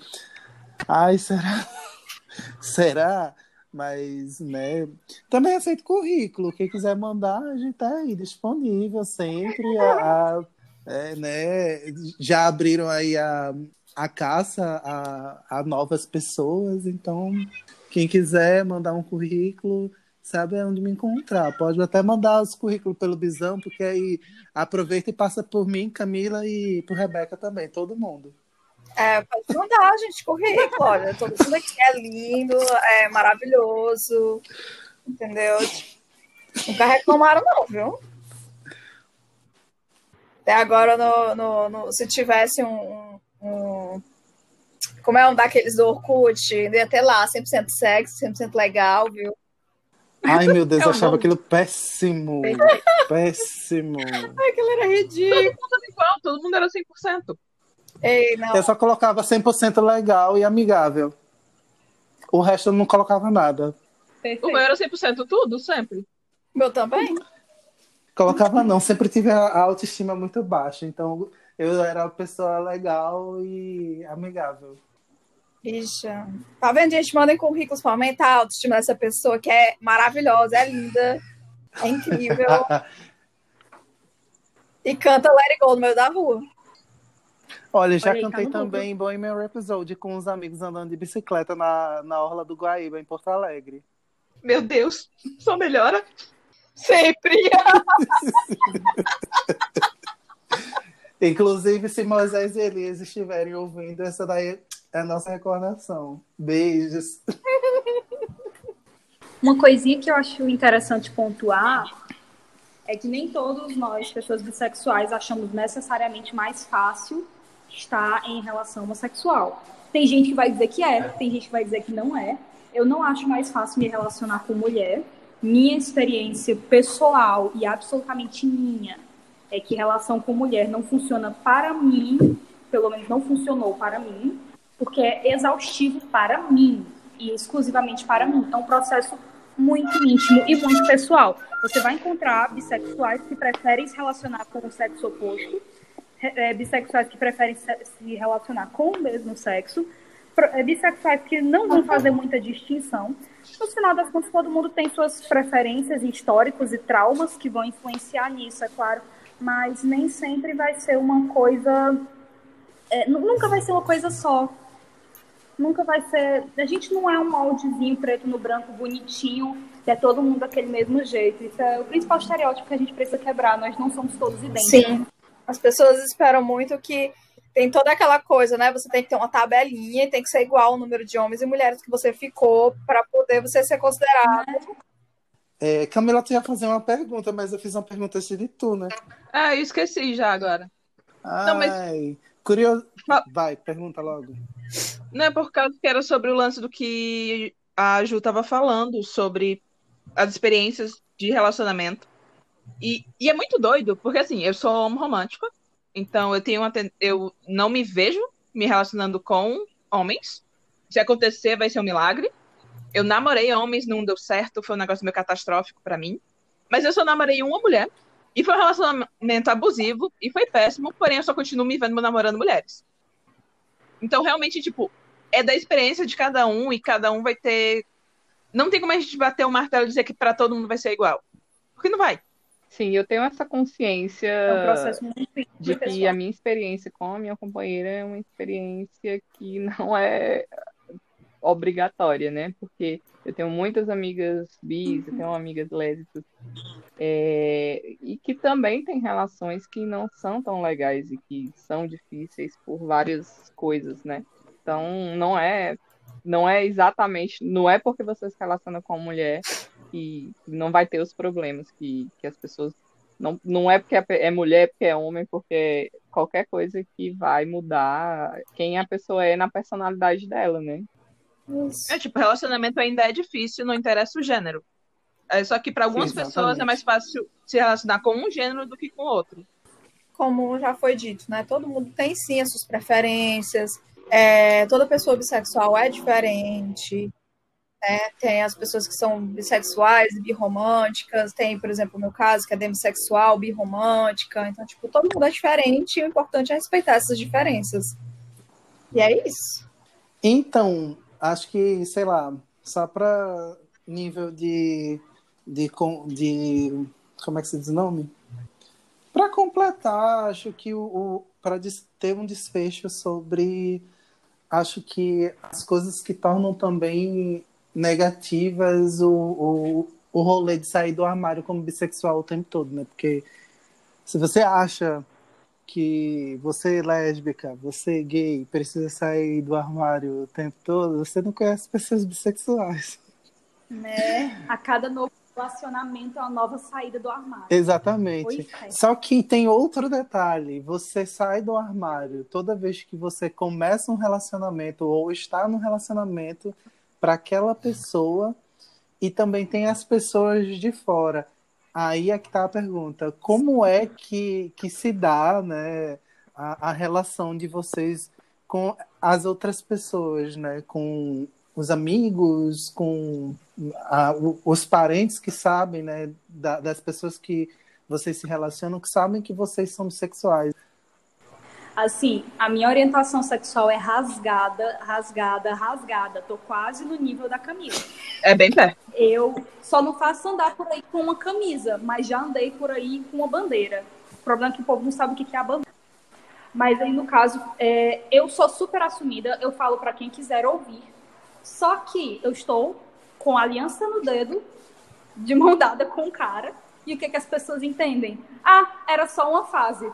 ai, será? será? Mas, né, também aceito currículo. Quem quiser mandar, a gente tá aí disponível sempre. A, a é, né, já abriram aí a, a caça a, a novas pessoas, então quem quiser mandar um currículo, sabe onde me encontrar. Pode até mandar os currículos pelo Bisão, porque aí aproveita e passa por mim, Camila e por Rebeca também, todo mundo. É, pode mandar, gente, currículo. Olha, todo mundo aqui é lindo, é maravilhoso, entendeu? Nunca reclamaram, não, viu? Até agora, no, no, no se tivesse um, um, Como é um daqueles do Orkut, ia ter lá 100% sexo, 100% legal, viu? Ai, meu Deus, eu achava aquilo péssimo. péssimo. Ai, aquilo era ridículo. Todo mundo era igual, todo mundo era 100%. Ei, não. Eu só colocava 100% legal e amigável. O resto eu não colocava nada. O meu era 100% tudo, sempre. O meu também. Colocava não, sempre tive a autoestima muito baixa, então eu era uma pessoa legal e amigável. Bicha. Tá vendo, gente? Mandem currículos para aumentar a autoestima dessa pessoa que é maravilhosa, é linda, é incrível. e canta Let It Go no meio da rua. Olha, já Olha aí, tá cantei no também Bohemian Rhapsody com os amigos andando de bicicleta na, na Orla do Guaíba, em Porto Alegre. Meu Deus, só melhora. Sempre. Inclusive, se Moisés e Elias estiverem ouvindo, essa daí é a nossa recordação. Beijos. Uma coisinha que eu acho interessante pontuar é que nem todos nós, pessoas bissexuais, achamos necessariamente mais fácil estar em relação homossexual. Tem gente que vai dizer que é, tem gente que vai dizer que não é. Eu não acho mais fácil me relacionar com mulher. Minha experiência pessoal e absolutamente minha é que relação com mulher não funciona para mim, pelo menos não funcionou para mim, porque é exaustivo para mim e exclusivamente para mim. É um processo muito íntimo e muito pessoal. Você vai encontrar bissexuais que preferem se relacionar com o sexo oposto, é, bissexuais que preferem se relacionar com o mesmo sexo, é, bissexuais que não vão fazer muita distinção. No final das contas, todo mundo tem suas preferências históricos e traumas que vão influenciar nisso, é claro, mas nem sempre vai ser uma coisa. É, nunca vai ser uma coisa só. Nunca vai ser. A gente não é um moldezinho preto no branco bonitinho, que é todo mundo daquele mesmo jeito. Isso é o principal estereótipo que a gente precisa quebrar. Nós não somos todos idênticos. Sim. As pessoas esperam muito que tem toda aquela coisa, né? Você tem que ter uma tabelinha e tem que ser igual o número de homens e mulheres que você ficou para poder você ser considerado. É, Camila, tu ia fazer uma pergunta, mas eu fiz uma pergunta antes de tu, né? Ah, eu esqueci já agora. Ai, Não, mas- curioso. Vai, pergunta logo. Não é por causa que era sobre o lance do que a Ju tava falando, sobre as experiências de relacionamento. E, e é muito doido, porque assim, eu sou homo romântico, então eu tenho uma, eu não me vejo me relacionando com homens. Se acontecer, vai ser um milagre. Eu namorei homens, não deu certo, foi um negócio meio catastrófico pra mim. Mas eu só namorei uma mulher, e foi um relacionamento abusivo, e foi péssimo, porém eu só continuo me vendo namorando mulheres. Então, realmente, tipo, é da experiência de cada um e cada um vai ter não tem como a gente bater o martelo e dizer que para todo mundo vai ser igual. Porque não vai. Sim, eu tenho essa consciência É um processo muito de que pessoal. a minha experiência com a minha companheira é uma experiência que não é obrigatória, né? Porque eu tenho muitas amigas bis, eu tenho amigas lésbicas, é, e que também têm relações que não são tão legais e que são difíceis por várias coisas, né? Então, não é, não é exatamente, não é porque você se relaciona com uma mulher que não vai ter os problemas que, que as pessoas não, não é porque é mulher, porque é homem, porque é qualquer coisa que vai mudar quem a pessoa é na personalidade dela, né? É tipo, relacionamento ainda é difícil, não interessa o gênero. É só que para algumas Sim, pessoas é mais fácil se relacionar com um gênero do que com outro. como já foi dito, né? Todo mundo tem sim as suas preferências. É, toda pessoa bissexual é diferente. Né? Tem as pessoas que são bissexuais e birromânticas. Tem, por exemplo, o meu caso, que é demissexual, birromântica. Então, tipo, todo mundo é diferente e o importante é respeitar essas diferenças. E é isso. Então, acho que, sei lá, só para nível de, de, de. Como é que se diz o nome? Para completar, acho que o, o para ter um desfecho sobre. Acho que as coisas que tornam também negativas o, o, o rolê de sair do armário como bissexual o tempo todo, né? Porque se você acha que você é lésbica, você é gay, precisa sair do armário o tempo todo, você não conhece pessoas bissexuais. Né? A cada novo relacionamento é uma nova saída do armário. Exatamente. É. Só que tem outro detalhe: você sai do armário toda vez que você começa um relacionamento ou está num relacionamento para aquela pessoa, e também tem as pessoas de fora. Aí é que tá a pergunta: como é que, que se dá né, a, a relação de vocês com as outras pessoas, né? Com os amigos, com a- os parentes que sabem, né? da- das pessoas que vocês se relacionam, que sabem que vocês são bissexuais. Assim, a minha orientação sexual é rasgada, rasgada, rasgada. Tô quase no nível da Camila. É bem perto. Eu só não faço andar por aí com uma camisa, mas já andei por aí com uma bandeira. O problema é que o povo não sabe o que é a bandeira. Mas aí, no caso, é, eu sou super assumida, eu falo pra quem quiser ouvir. Só que eu estou com a aliança no dedo, de mão dada com o cara, e o que, que as pessoas entendem? Ah, era só uma fase.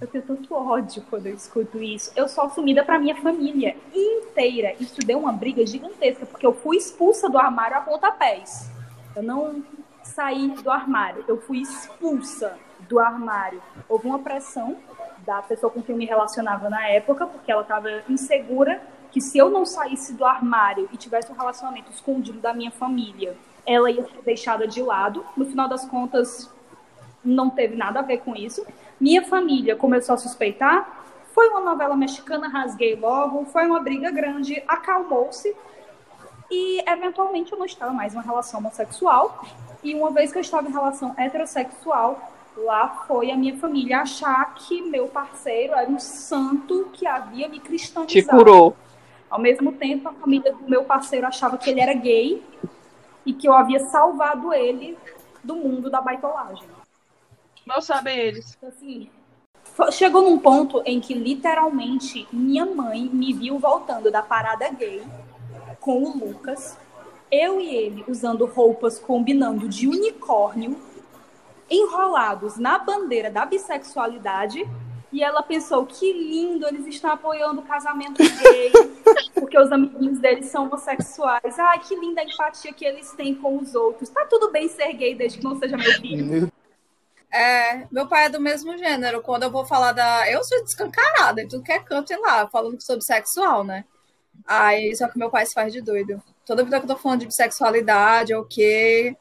Eu tenho tanto ódio quando eu escuto isso. Eu sou assumida pra minha família inteira. Isso deu uma briga gigantesca, porque eu fui expulsa do armário a pontapés. Eu não saí do armário, eu fui expulsa do armário. Houve uma pressão da pessoa com quem eu me relacionava na época, porque ela estava insegura que se eu não saísse do armário e tivesse um relacionamento escondido da minha família, ela ia ser deixada de lado. No final das contas, não teve nada a ver com isso. Minha família começou a suspeitar. Foi uma novela mexicana, rasguei logo. Foi uma briga grande, acalmou-se. E eventualmente eu não estava mais em uma relação homossexual. E uma vez que eu estava em relação heterossexual, lá foi a minha família achar que meu parceiro era um santo que havia me cristãozado. Te curou. Ao mesmo tempo, a família do meu parceiro achava que ele era gay e que eu havia salvado ele do mundo da baitolagem. Mal sabem eles. Assim, chegou num ponto em que literalmente minha mãe me viu voltando da parada gay com o Lucas, eu e ele usando roupas combinando de unicórnio, enrolados na bandeira da bissexualidade. E ela pensou que lindo, eles estão apoiando o casamento gay, porque os amiguinhos deles são homossexuais. Ai, que linda a empatia que eles têm com os outros. Tá tudo bem ser gay desde que não seja meu filho. É, meu pai é do mesmo gênero. Quando eu vou falar da. Eu sou descancarada, em tudo que é canto e lá, falando sobre sexual, né? Aí, só que meu pai se faz de doido. Toda vida que eu tô falando de bissexualidade ou o quê,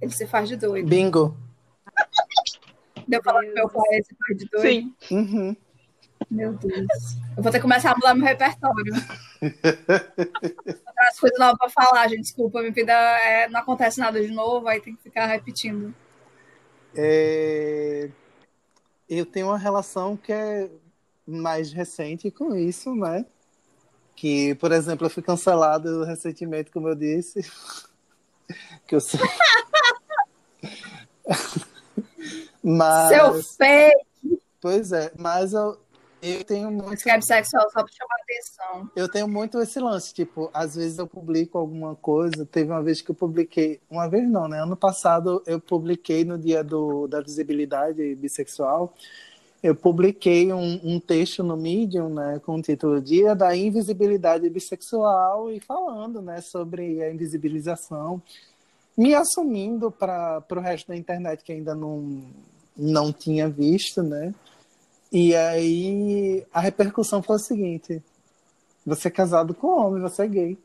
ele se faz de doido. Bingo. Deu falar que meu pai se faz de doido. Sim. Uhum. Meu Deus. Eu vou ter que começar a mudar meu repertório. As coisas novas pra falar, gente. Desculpa, minha vida é, não acontece nada de novo, aí tem que ficar repetindo. É, Eu tenho uma relação que é mais recente com isso, né? Que, por exemplo, eu fui cancelado recentemente, como eu disse. que eu sou... mas... Seu feio! Pois é, mas eu, eu tenho muito. Escreve sexual só pra chamar atenção. Eu tenho muito esse lance, tipo, às vezes eu publico alguma coisa. Teve uma vez que eu publiquei, uma vez não, né? Ano passado eu publiquei no dia do, da visibilidade bissexual. Eu publiquei um, um texto no Medium, né, com o título Dia da Invisibilidade Bissexual e falando, né, sobre a invisibilização, me assumindo para o resto da internet que ainda não, não tinha visto, né? E aí a repercussão foi a seguinte: você é casado com homem, você é gay.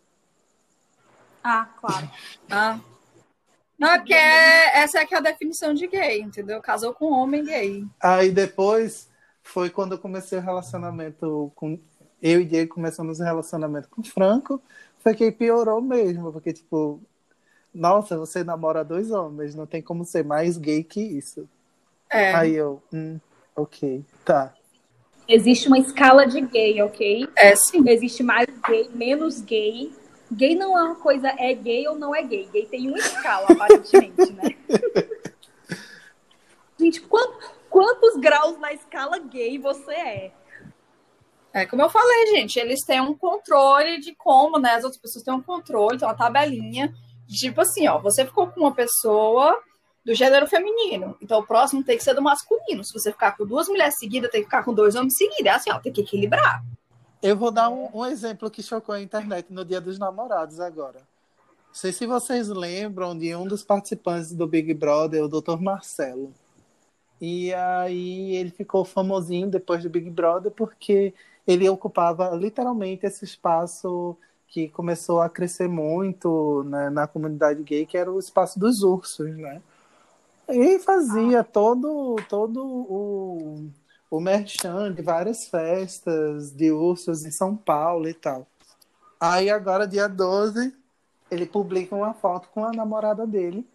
Ah, claro. Ah. Não, é porque é- essa é que é a definição de gay, entendeu? Casou com homem gay. Aí depois foi quando eu comecei o relacionamento com. Eu e Diego começamos o relacionamento com o Franco. Foi que piorou mesmo, porque, tipo, nossa, você namora dois homens, não tem como ser mais gay que isso. É. Aí eu, hum, ok, tá. Existe uma escala de gay, ok? É sim. Existe mais gay, menos gay. Gay não é uma coisa, é gay ou não é gay. Gay tem uma escala, aparentemente, né? Gente, quant- quantos graus na escala gay você é? É como eu falei, gente, eles têm um controle de como, né? As outras pessoas têm um controle, tem uma tabelinha. Tipo assim, ó, você ficou com uma pessoa do gênero feminino. Então o próximo tem que ser do masculino. Se você ficar com duas mulheres seguidas, tem que ficar com dois homens seguidos. É assim, ó, tem que equilibrar. Eu vou dar um, um exemplo que chocou a internet no Dia dos Namorados agora. Não sei se vocês lembram de um dos participantes do Big Brother, o Dr. Marcelo. E aí ele ficou famosinho depois do Big Brother porque ele ocupava literalmente esse espaço que começou a crescer muito né, na comunidade gay, que era o espaço dos ursos, né? E fazia todo, todo o, o merchan de várias festas de ursos em São Paulo e tal. Aí agora, dia 12, ele publica uma foto com a namorada dele,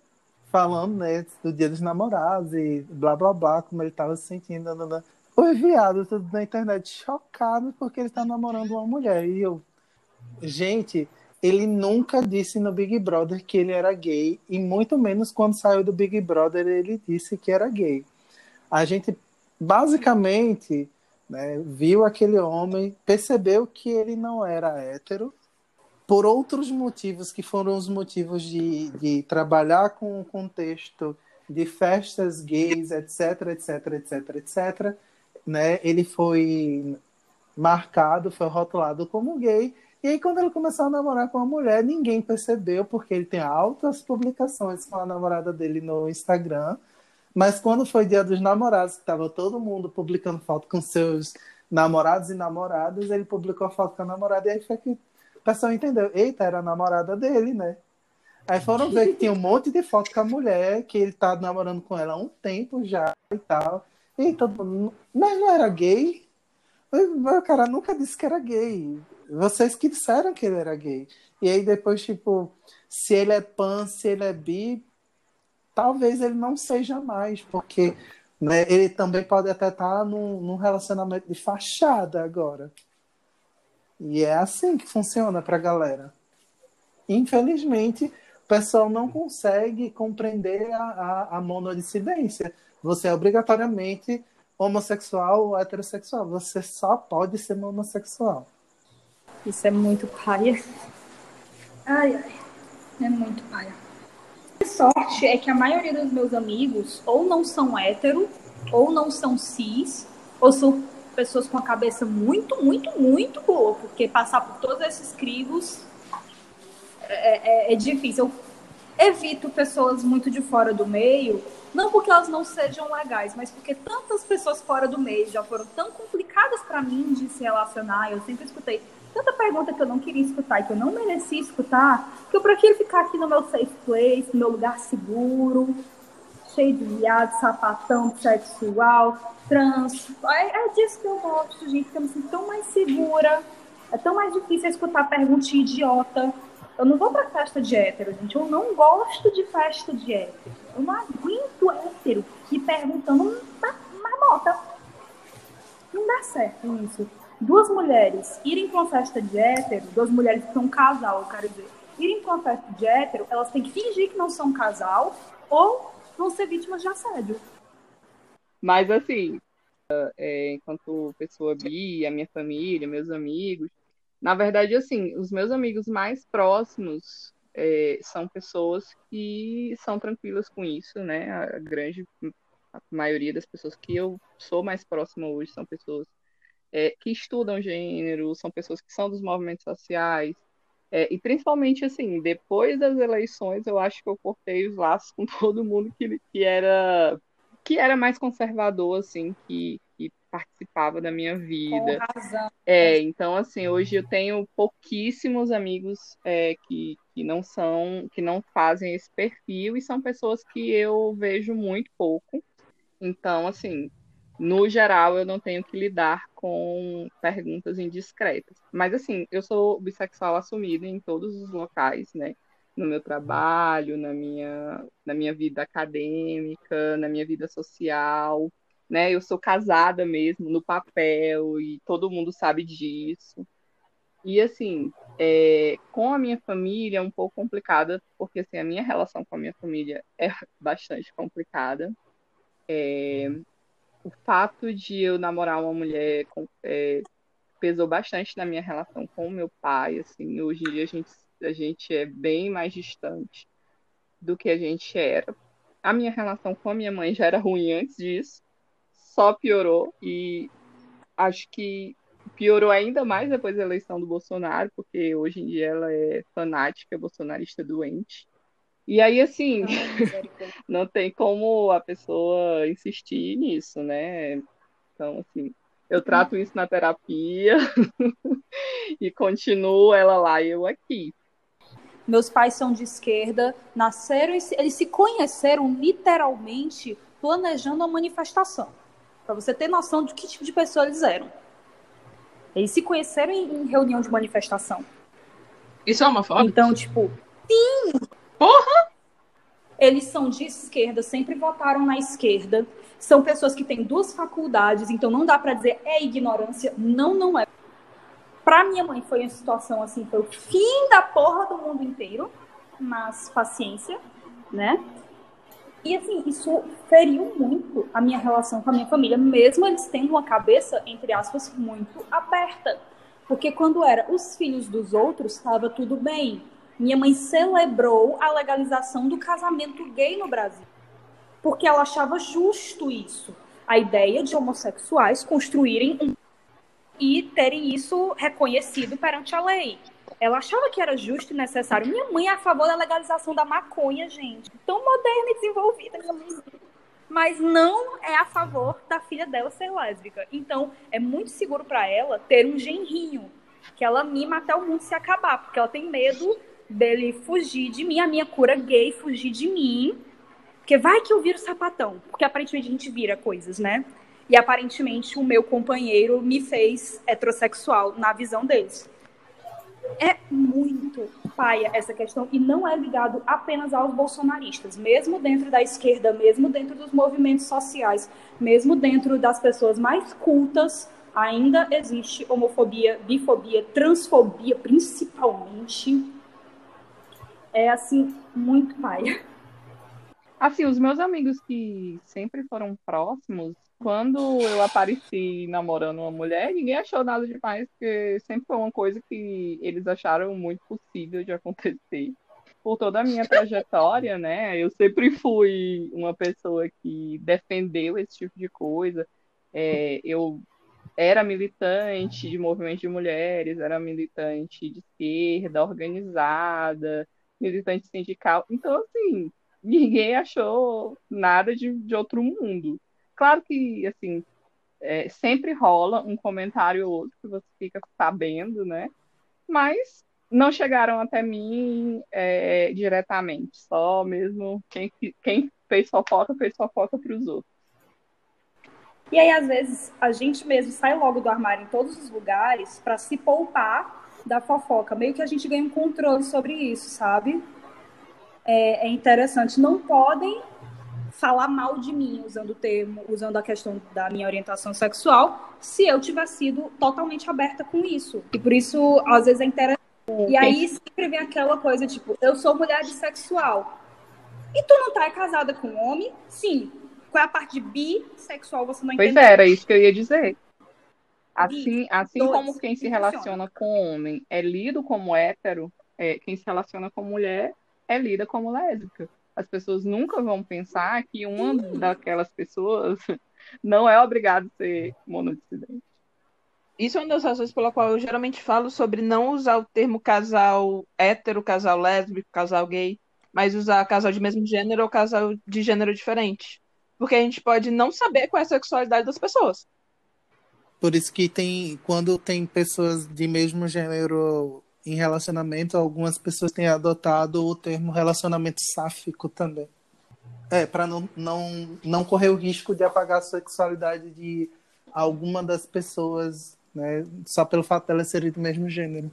falando, né, do dia dos namorados e blá blá blá, como ele tava se sentindo. nananã. Oi, viado, tudo na internet chocado porque ele tá namorando uma mulher. E eu, gente, ele nunca disse no Big Brother que ele era gay, e muito menos quando saiu do Big Brother ele disse que era gay. A gente basicamente né, viu aquele homem, percebeu que ele não era hétero, por outros motivos que foram os motivos de, de trabalhar com o contexto de festas gays, etc, etc, etc, etc, né? Ele foi marcado, foi rotulado como gay. E aí, quando ele começou a namorar com uma mulher, ninguém percebeu, porque ele tem altas publicações com a namorada dele no Instagram. Mas quando foi dia dos namorados, que estava todo mundo publicando foto com seus namorados e namoradas, ele publicou a foto com a namorada, e aí foi que o pessoal entendeu. Eita, era a namorada dele, né? Aí foram ver que tinha um monte de foto com a mulher, que ele tá namorando com ela há um tempo já e tal. E todo mundo, mas não era gay? O cara nunca disse que era gay. Vocês que disseram que ele era gay. E aí depois, tipo, se ele é pan, se ele é bi, talvez ele não seja mais, porque né, ele também pode até estar num, num relacionamento de fachada agora. E é assim que funciona pra galera. Infelizmente, o pessoal não consegue compreender a, a, a monodissidência. Você é obrigatoriamente homossexual ou heterossexual. Você só pode ser homossexual. Isso é muito paia. Ai, ai. É muito paia. A sorte é que a maioria dos meus amigos ou não são hétero, ou não são cis, ou são pessoas com a cabeça muito, muito, muito boa, porque passar por todos esses crivos é, é, é difícil. Eu evito pessoas muito de fora do meio, não porque elas não sejam legais, mas porque tantas pessoas fora do meio já foram tão complicadas para mim de se relacionar. Eu sempre escutei tanta pergunta que eu não queria escutar e que eu não merecia escutar, que eu prefiro ficar aqui no meu safe place, no meu lugar seguro, cheio de viado, sapatão, sexual, trans. É, é disso que eu gosto, gente, que eu me sinto tão mais segura. É tão mais difícil escutar perguntinha idiota. Eu não vou pra festa de hétero, gente. Eu não gosto de festa de hétero. Eu não aguento hétero me perguntando uma marmota. Não dá certo isso. duas mulheres irem para uma festa de hétero, duas mulheres que são casal, eu quero dizer, irem para uma festa de hétero, elas têm que fingir que não são casal ou vão ser vítimas de assédio. Mas assim, é, enquanto pessoa bi, a minha família, meus amigos, na verdade, assim, os meus amigos mais próximos é, são pessoas que são tranquilas com isso, né? A grande a maioria das pessoas que eu sou mais próxima hoje são pessoas é, que estudam gênero, são pessoas que são dos movimentos sociais, é, e principalmente, assim, depois das eleições, eu acho que eu cortei os laços com todo mundo que, que era que era mais conservador, assim, que, que participava da minha vida. Com razão. É, então, assim, hoje eu tenho pouquíssimos amigos é, que, que não são, que não fazem esse perfil, e são pessoas que eu vejo muito pouco. Então, assim, no geral, eu não tenho que lidar com perguntas indiscretas. Mas, assim, eu sou bissexual assumida em todos os locais, né? No meu trabalho, na minha, na minha vida acadêmica, na minha vida social, né? Eu sou casada mesmo, no papel, e todo mundo sabe disso. E, assim, é, com a minha família é um pouco complicada, porque, assim, a minha relação com a minha família é bastante complicada. É, o fato de eu namorar uma mulher é, pesou bastante na minha relação com o meu pai. Assim, hoje em dia a gente, a gente é bem mais distante do que a gente era. A minha relação com a minha mãe já era ruim antes disso, só piorou e acho que piorou ainda mais depois da eleição do Bolsonaro, porque hoje em dia ela é fanática bolsonarista doente. E aí, assim, não tem como a pessoa insistir nisso, né? Então, assim, eu trato isso na terapia e continuo ela lá e eu aqui. Meus pais são de esquerda, nasceram, eles se conheceram literalmente planejando a manifestação. Para você ter noção de que tipo de pessoa eles eram. Eles se conheceram em, reunião de manifestação. Isso é uma foto? Então, tipo, sim, Porra! Eles são de esquerda, sempre votaram na esquerda. São pessoas que têm duas faculdades, então não dá para dizer é ignorância. Não, não é. Para minha mãe foi uma situação assim, foi o fim da porra do mundo inteiro, mas paciência, né? E assim, isso feriu muito a minha relação com a minha família, mesmo eles tendo uma cabeça, entre aspas, muito aberta. Porque quando era os filhos dos outros, estava tudo bem minha mãe celebrou a legalização do casamento gay no Brasil, porque ela achava justo isso, a ideia de homossexuais construírem um e terem isso reconhecido perante a lei. Ela achava que era justo e necessário. Minha mãe é a favor da legalização da maconha, gente. Tão moderna e desenvolvida, minha mãe. Mas não é a favor da filha dela ser lésbica. Então, é muito seguro para ela ter um genrinho que ela mima até o mundo se acabar, porque ela tem medo dele fugir de mim, a minha cura gay fugir de mim, porque vai que eu viro sapatão, porque aparentemente a gente vira coisas, né? E aparentemente o meu companheiro me fez heterossexual na visão deles. É muito paia essa questão e não é ligado apenas aos bolsonaristas, mesmo dentro da esquerda, mesmo dentro dos movimentos sociais, mesmo dentro das pessoas mais cultas, ainda existe homofobia, bifobia, transfobia, principalmente é assim, muito paia. Assim, os meus amigos que sempre foram próximos, quando eu apareci namorando uma mulher, ninguém achou nada demais, porque sempre foi uma coisa que eles acharam muito possível de acontecer. Por toda a minha trajetória, né? Eu sempre fui uma pessoa que defendeu esse tipo de coisa. É, eu era militante de movimento de mulheres, era militante de esquerda, organizada, militante sindical. Então, assim, ninguém achou nada de, de outro mundo. Claro que, assim, é, sempre rola um comentário ou outro que você fica sabendo, né? Mas não chegaram até mim é, diretamente, só mesmo quem, quem fez fofoca, fez fofoca para os outros. E aí, às vezes, a gente mesmo sai logo do armário em todos os lugares para se poupar da fofoca. Meio que a gente ganha um controle sobre isso, sabe? É, é interessante. Não podem falar mal de mim usando o termo, usando a questão da minha orientação sexual, se eu tiver sido totalmente aberta com isso. E por isso, às vezes, é interessante. E aí sempre vem aquela coisa, tipo, eu sou mulher bissexual. E tu não tá casada com um homem? Sim. Qual é a parte de bissexual você não Pois entendeu? é, era isso que eu ia dizer. Assim, assim dois, como quem se relaciona com homem é lido como hétero, é, quem se relaciona com mulher é lida como lésbica. As pessoas nunca vão pensar que uma daquelas pessoas não é obrigada a ser monodissidente. Isso é uma das razões pela qual eu geralmente falo sobre não usar o termo casal hétero, casal lésbico, casal gay, mas usar casal de mesmo gênero ou casal de gênero diferente. Porque a gente pode não saber qual é a sexualidade das pessoas. Por isso que tem, quando tem pessoas de mesmo gênero em relacionamento, algumas pessoas têm adotado o termo relacionamento sáfico também. É, para não, não, não correr o risco de apagar a sexualidade de alguma das pessoas, né? Só pelo fato delas serem do mesmo gênero.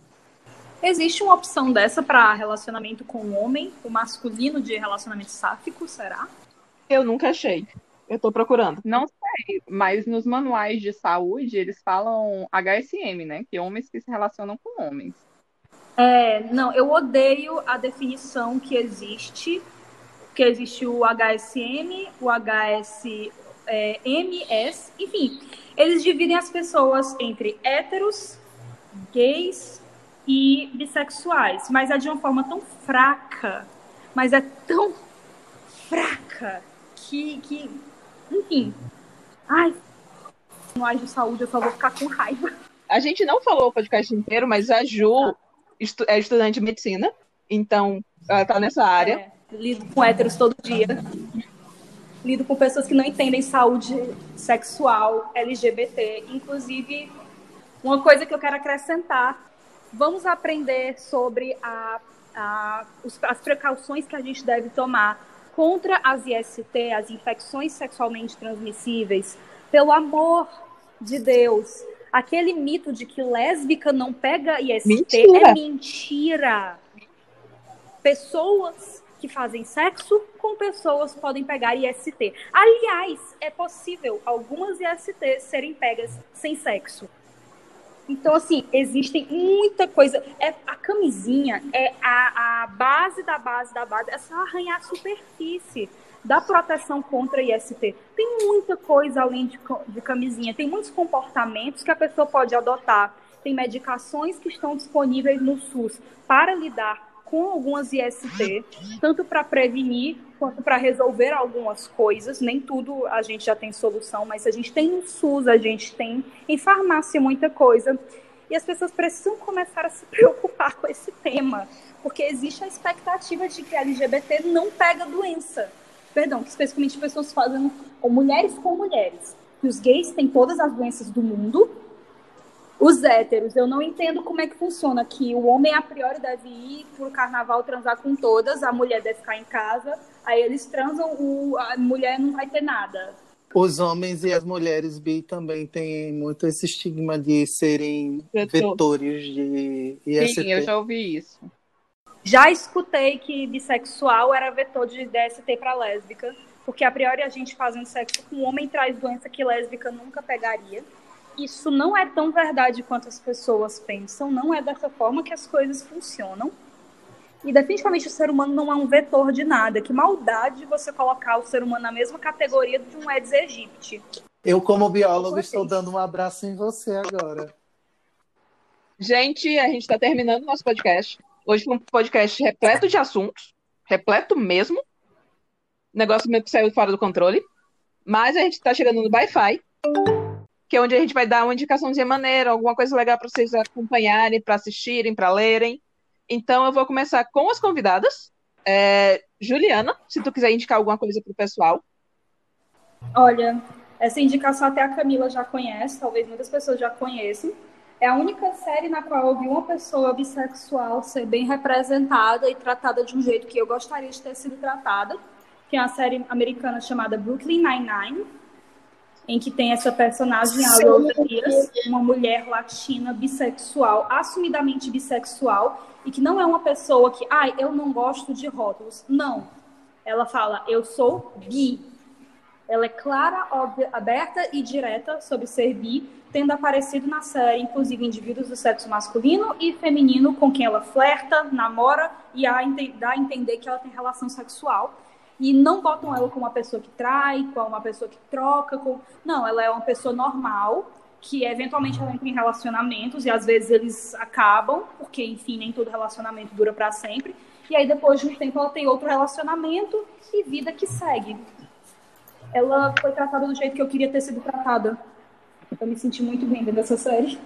Existe uma opção dessa para relacionamento com o homem, o masculino de relacionamento sáfico, será? Eu nunca achei. Eu tô procurando. Não sei, mas nos manuais de saúde eles falam HSM, né? Que homens que se relacionam com homens. É, não, eu odeio a definição que existe, que existe o HSM, o HS, é, enfim, eles dividem as pessoas entre héteros, gays e bissexuais, mas é de uma forma tão fraca, mas é tão fraca que, que enfim, ai, manuais de saúde eu só vou ficar com raiva. A gente não falou o podcast inteiro, mas a Ju estu- é estudante de medicina, então ela tá nessa área. É, lido com héteros todo dia. Lido com pessoas que não entendem saúde sexual, LGBT. Inclusive, uma coisa que eu quero acrescentar: vamos aprender sobre a, a- as precauções que a gente deve tomar contra as IST, as infecções sexualmente transmissíveis. Pelo amor de Deus. Aquele mito de que lésbica não pega IST Mentira. é mentira pessoas que fazem sexo com pessoas podem pegar IST. Aliás, é possível algumas IST serem pegas sem sexo. Então, assim, existe muita coisa. É, a camisinha é a, a base da base da base. É só arranhar a superfície da proteção contra IST. Tem muita coisa além de, de camisinha. Tem muitos comportamentos que a pessoa pode adotar. Tem medicações que estão disponíveis no SUS para lidar com algumas IST, tanto para prevenir quanto para resolver algumas coisas. Nem tudo a gente já tem solução, mas a gente tem no SUS, a gente tem em farmácia muita coisa. E as pessoas precisam começar a se preocupar com esse tema, porque existe a expectativa de que LGBT não pega doença. Perdão, que especificamente pessoas fazem com mulheres com mulheres. Que os gays têm todas as doenças do mundo, os héteros, eu não entendo como é que funciona, que o homem a priori deve ir pro carnaval transar com todas, a mulher deve ficar em casa, aí eles transam, o, a mulher não vai ter nada. Os homens e as mulheres bi também têm muito esse estigma de serem Vetor. vetores de IST. Sim, eu já ouvi isso. Já escutei que bissexual era vetor de DST para lésbica, porque a priori a gente fazendo sexo com homem traz doença que lésbica nunca pegaria. Isso não é tão verdade quanto as pessoas pensam, não é dessa forma que as coisas funcionam. E definitivamente o ser humano não é um vetor de nada. Que maldade você colocar o ser humano na mesma categoria de um Aedes aegypti. Eu, como biólogo, estou dando um abraço em você agora. Gente, a gente está terminando o nosso podcast. Hoje foi um podcast repleto de assuntos, repleto mesmo. O negócio meio que saiu fora do controle. Mas a gente está chegando no Wi-Fi, que é onde a gente vai dar uma indicaçãozinha maneira, alguma coisa legal para vocês acompanharem, para assistirem, para lerem. Então eu vou começar com as convidadas. É, Juliana, se tu quiser indicar alguma coisa pro pessoal. Olha, essa indicação até a Camila já conhece, talvez muitas pessoas já conheçam. É a única série na qual eu vi uma pessoa bissexual ser bem representada e tratada de um jeito que eu gostaria de ter sido tratada. Que é uma série americana chamada Brooklyn Nine-Nine, em que tem essa personagem, a Rosa Diaz, uma mulher latina bissexual, assumidamente bissexual, e que não é uma pessoa que, ai, eu não gosto de rótulos. Não. Ela fala, eu sou bi. Ela é clara, óbvia, aberta e direta sobre ser bi, tendo aparecido na série, inclusive, indivíduos do sexo masculino e feminino com quem ela flerta, namora e a, dá a entender que ela tem relação sexual. E não botam ela como uma pessoa que trai, como uma pessoa que troca. Com... Não, ela é uma pessoa normal, que eventualmente ela entra em relacionamentos e às vezes eles acabam, porque, enfim, nem todo relacionamento dura para sempre. E aí, depois de um tempo, ela tem outro relacionamento e vida que segue. Ela foi tratada do jeito que eu queria ter sido tratada. Eu me senti muito bem dentro dessa série.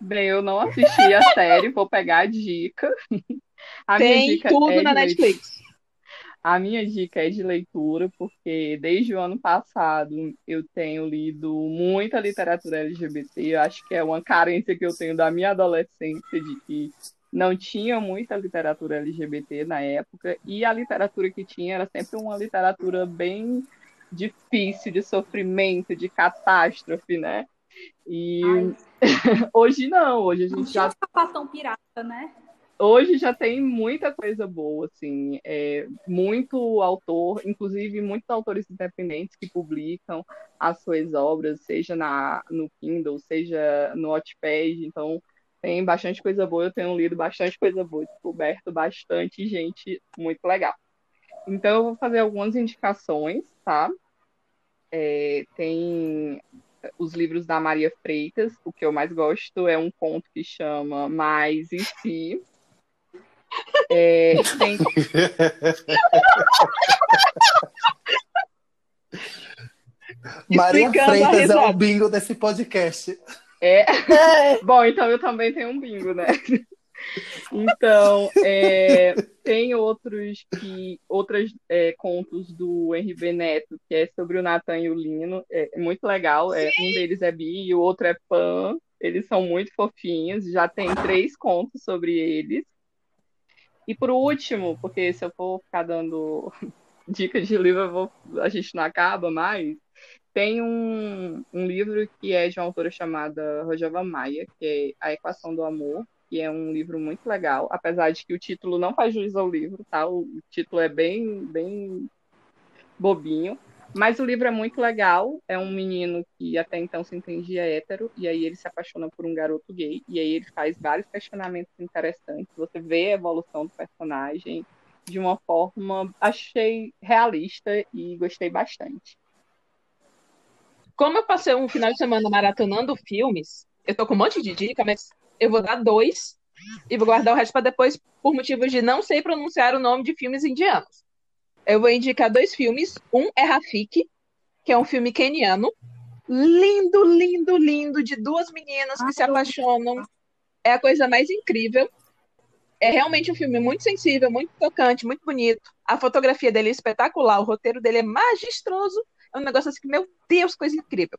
Bem, eu não assisti a série, vou pegar a dica. A Tem dica tudo é na Netflix. A minha dica é de leitura, porque desde o ano passado eu tenho lido muita literatura LGBT. Eu acho que é uma carência que eu tenho da minha adolescência, de que não tinha muita literatura LGBT na época, e a literatura que tinha era sempre uma literatura bem difícil, de sofrimento, de catástrofe, né? E hoje não, hoje a gente não já. Sapatão pirata, né? Hoje já tem muita coisa boa, assim, é, muito autor, inclusive muitos autores independentes que publicam as suas obras, seja na, no Kindle, seja no Wattpad, então tem bastante coisa boa, eu tenho lido bastante coisa boa, descoberto bastante gente muito legal. Então, eu vou fazer algumas indicações, tá? É, tem os livros da Maria Freitas, o que eu mais gosto é um conto que chama Mais e Si. É, tem... Maria Freitas é o bingo desse podcast. É. Bom, então eu também tenho um bingo, né? Então, é, tem outros que outros é, contos do Henri Neto, que é sobre o Natan e o Lino. É, é muito legal. É, um deles é bi e o outro é pan. Eles são muito fofinhos. Já tem três contos sobre eles. E por último, porque se eu for ficar dando dicas de livro, vou, a gente não acaba mais. Tem um, um livro que é de uma autora chamada Rojava Maia, que é A Equação do Amor, que é um livro muito legal, apesar de que o título não faz juízo ao livro, tá? O título é bem, bem bobinho, mas o livro é muito legal. É um menino que até então se entendia hétero, e aí ele se apaixona por um garoto gay, e aí ele faz vários questionamentos interessantes. Você vê a evolução do personagem de uma forma, achei realista e gostei bastante. Como eu passei um final de semana maratonando filmes, eu tô com um monte de dica, mas eu vou dar dois e vou guardar o resto para depois, por motivos de não sei pronunciar o nome de filmes indianos. Eu vou indicar dois filmes. Um é Rafik, que é um filme keniano. Lindo, lindo, lindo, de duas meninas que se apaixonam. É a coisa mais incrível. É realmente um filme muito sensível, muito tocante, muito bonito. A fotografia dele é espetacular, o roteiro dele é magistroso. É um negócio assim que, meu Deus, coisa incrível.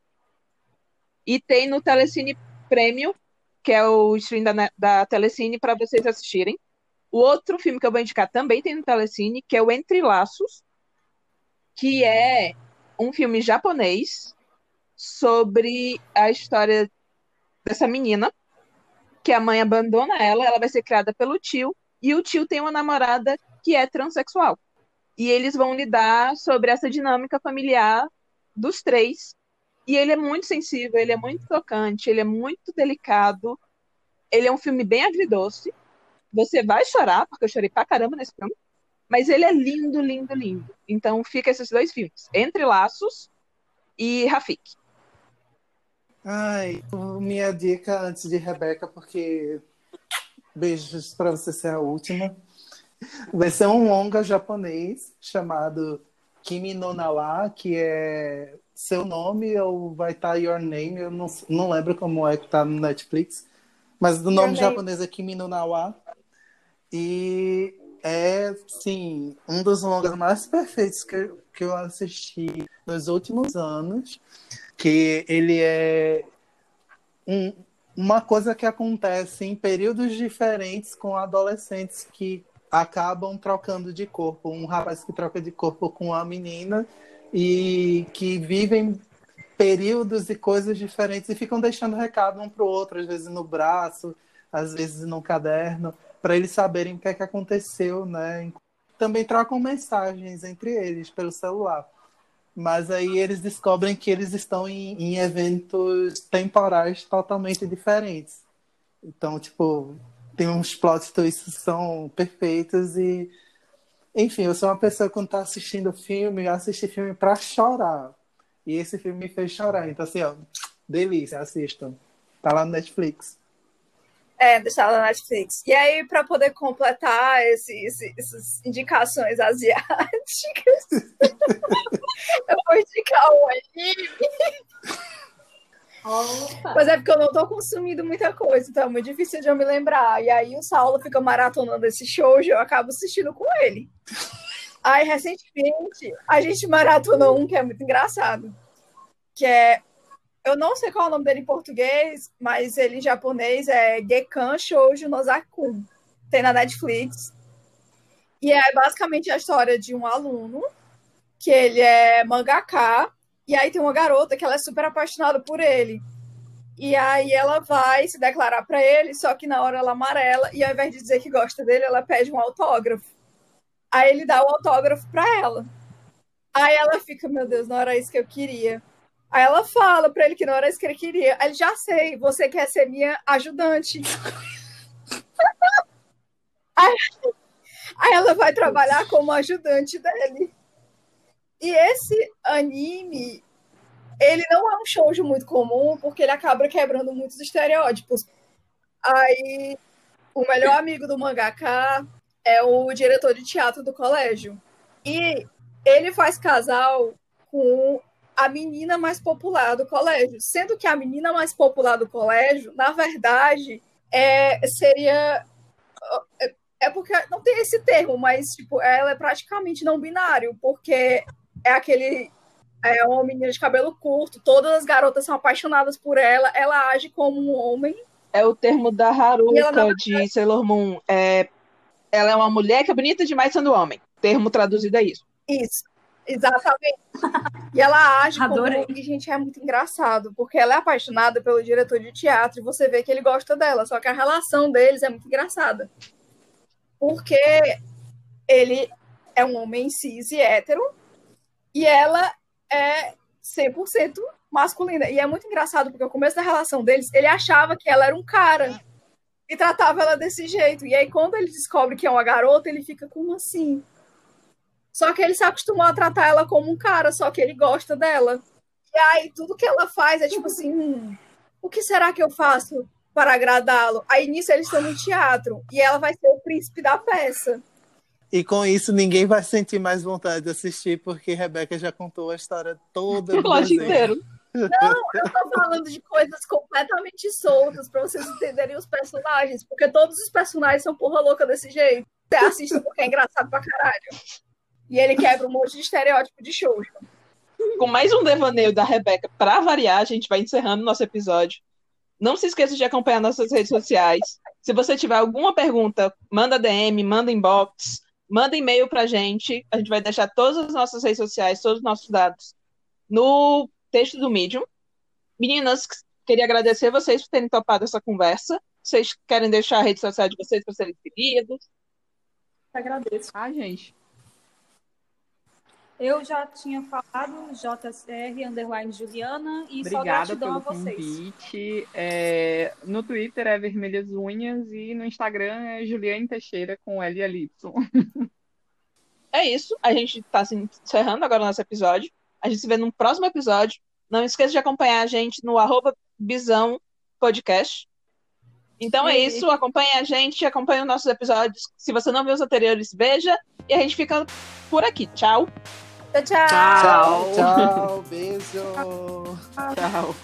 E tem no Telecine Prêmio, que é o stream da, da Telecine, para vocês assistirem. O outro filme que eu vou indicar também tem no Telecine, que é o Entre Laços, que é um filme japonês sobre a história dessa menina, que a mãe abandona ela, ela vai ser criada pelo tio, e o tio tem uma namorada que é transexual. E eles vão lidar sobre essa dinâmica familiar dos três. E ele é muito sensível, ele é muito tocante, ele é muito delicado. Ele é um filme bem agridoce. Você vai chorar, porque eu chorei pra caramba nesse filme. Mas ele é lindo, lindo, lindo. Então fica esses dois filmes: Entre Laços e Rafik. Ai, minha dica antes de Rebeca, porque beijos para você ser a última. Vai ser um longa japonês chamado Kimi no Nawa, que é seu nome ou vai estar tá Your Name, eu não, não lembro como é que tá no Netflix, mas do nome japonês é Kimi no Nawa. E é, sim, um dos longas mais perfeitos que, eu, que eu assisti nos últimos anos, que ele é um, uma coisa que acontece em períodos diferentes com adolescentes que acabam trocando de corpo. Um rapaz que troca de corpo com uma menina e que vivem períodos e coisas diferentes e ficam deixando recado um para o outro, às vezes no braço, às vezes no caderno, para eles saberem o que é que aconteceu, né? Também trocam mensagens entre eles pelo celular. Mas aí eles descobrem que eles estão em, em eventos temporais totalmente diferentes. Então, tipo, tem uns plot twists que são perfeitos e. Enfim, eu sou uma pessoa que quando tá assistindo filme, eu assisto filme pra chorar. E esse filme me fez chorar. Então, assim, ó, delícia, assistam. Tá lá no Netflix. É, deixar na Netflix. E aí, para poder completar esse, esse, essas indicações asiáticas, eu vou indicar um anime. Opa. Mas é porque eu não tô consumindo muita coisa, então é muito difícil de eu me lembrar. E aí o Saulo fica maratonando esse show e eu acabo assistindo com ele. Aí, recentemente, a gente maratonou um que é muito engraçado. Que é. Eu não sei qual é o nome dele em português, mas ele em japonês é Gekan Shoujo Nozakun. Tem na Netflix. E é basicamente a história de um aluno, que ele é mangaka, e aí tem uma garota que ela é super apaixonada por ele. E aí ela vai se declarar para ele, só que na hora ela amarela, e ao invés de dizer que gosta dele, ela pede um autógrafo. Aí ele dá o autógrafo para ela. Aí ela fica, meu Deus, não era isso que eu queria. Aí ela fala para ele que não era isso que ele queria. Aí ele já sei, você quer ser minha ajudante. aí, aí ela vai trabalhar como ajudante dele. E esse anime, ele não é um shoujo muito comum, porque ele acaba quebrando muitos estereótipos. Aí, o melhor amigo do mangaka é o diretor de teatro do colégio. E ele faz casal com a menina mais popular do colégio, sendo que a menina mais popular do colégio, na verdade, é, seria é, é porque não tem esse termo, mas tipo, ela é praticamente não binário, porque é aquele é uma menina de cabelo curto, todas as garotas são apaixonadas por ela, ela age como um homem. É o termo da Haruka não- de Sailor Moon. É, ela é uma mulher que é bonita demais sendo homem. Termo traduzido é isso. Isso, exatamente. E ela age Adorei. como. E, gente, é muito engraçado, porque ela é apaixonada pelo diretor de teatro e você vê que ele gosta dela, só que a relação deles é muito engraçada. Porque ele é um homem cis e hétero e ela é 100% masculina. E é muito engraçado, porque no começo da relação deles, ele achava que ela era um cara e tratava ela desse jeito. E aí, quando ele descobre que é uma garota, ele fica como assim? Só que ele se acostumou a tratar ela como um cara, só que ele gosta dela. E aí, tudo que ela faz é tipo assim: hum, o que será que eu faço para agradá-lo? Aí nisso eles estão no teatro e ela vai ser o príncipe da peça. E com isso ninguém vai sentir mais vontade de assistir, porque Rebeca já contou a história toda O plot inteiro. Eu tô falando de coisas completamente soltas para vocês entenderem os personagens, porque todos os personagens são porra louca desse jeito. Você assiste porque é engraçado pra caralho. E ele quebra um monte de estereótipo de show. Com mais um devaneio da Rebeca, pra variar, a gente vai encerrando nosso episódio. Não se esqueça de acompanhar nossas redes sociais. Se você tiver alguma pergunta, manda DM, manda inbox, manda e-mail pra gente. A gente vai deixar todas as nossas redes sociais, todos os nossos dados no texto do Medium. Meninas, queria agradecer vocês por terem topado essa conversa. Vocês querem deixar a rede social de vocês para serem seguidos? Agradeço. Ah, gente. Eu já tinha falado JCR underline Juliana e só Obrigada gratidão pelo a vocês. convite. É, no Twitter é Vermelhas Unhas e no Instagram é Juliane Teixeira com L e Y. É isso. A gente está se encerrando agora o nosso episódio. A gente se vê no próximo episódio. Não esqueça de acompanhar a gente no arroba Bisão Podcast. Então é isso. Acompanhe a gente, acompanhe os nossos episódios. Se você não viu os anteriores, veja. E a gente fica por aqui. Tchau. Tchau, tchau. Tchau. Tchau, beijo. Tchau.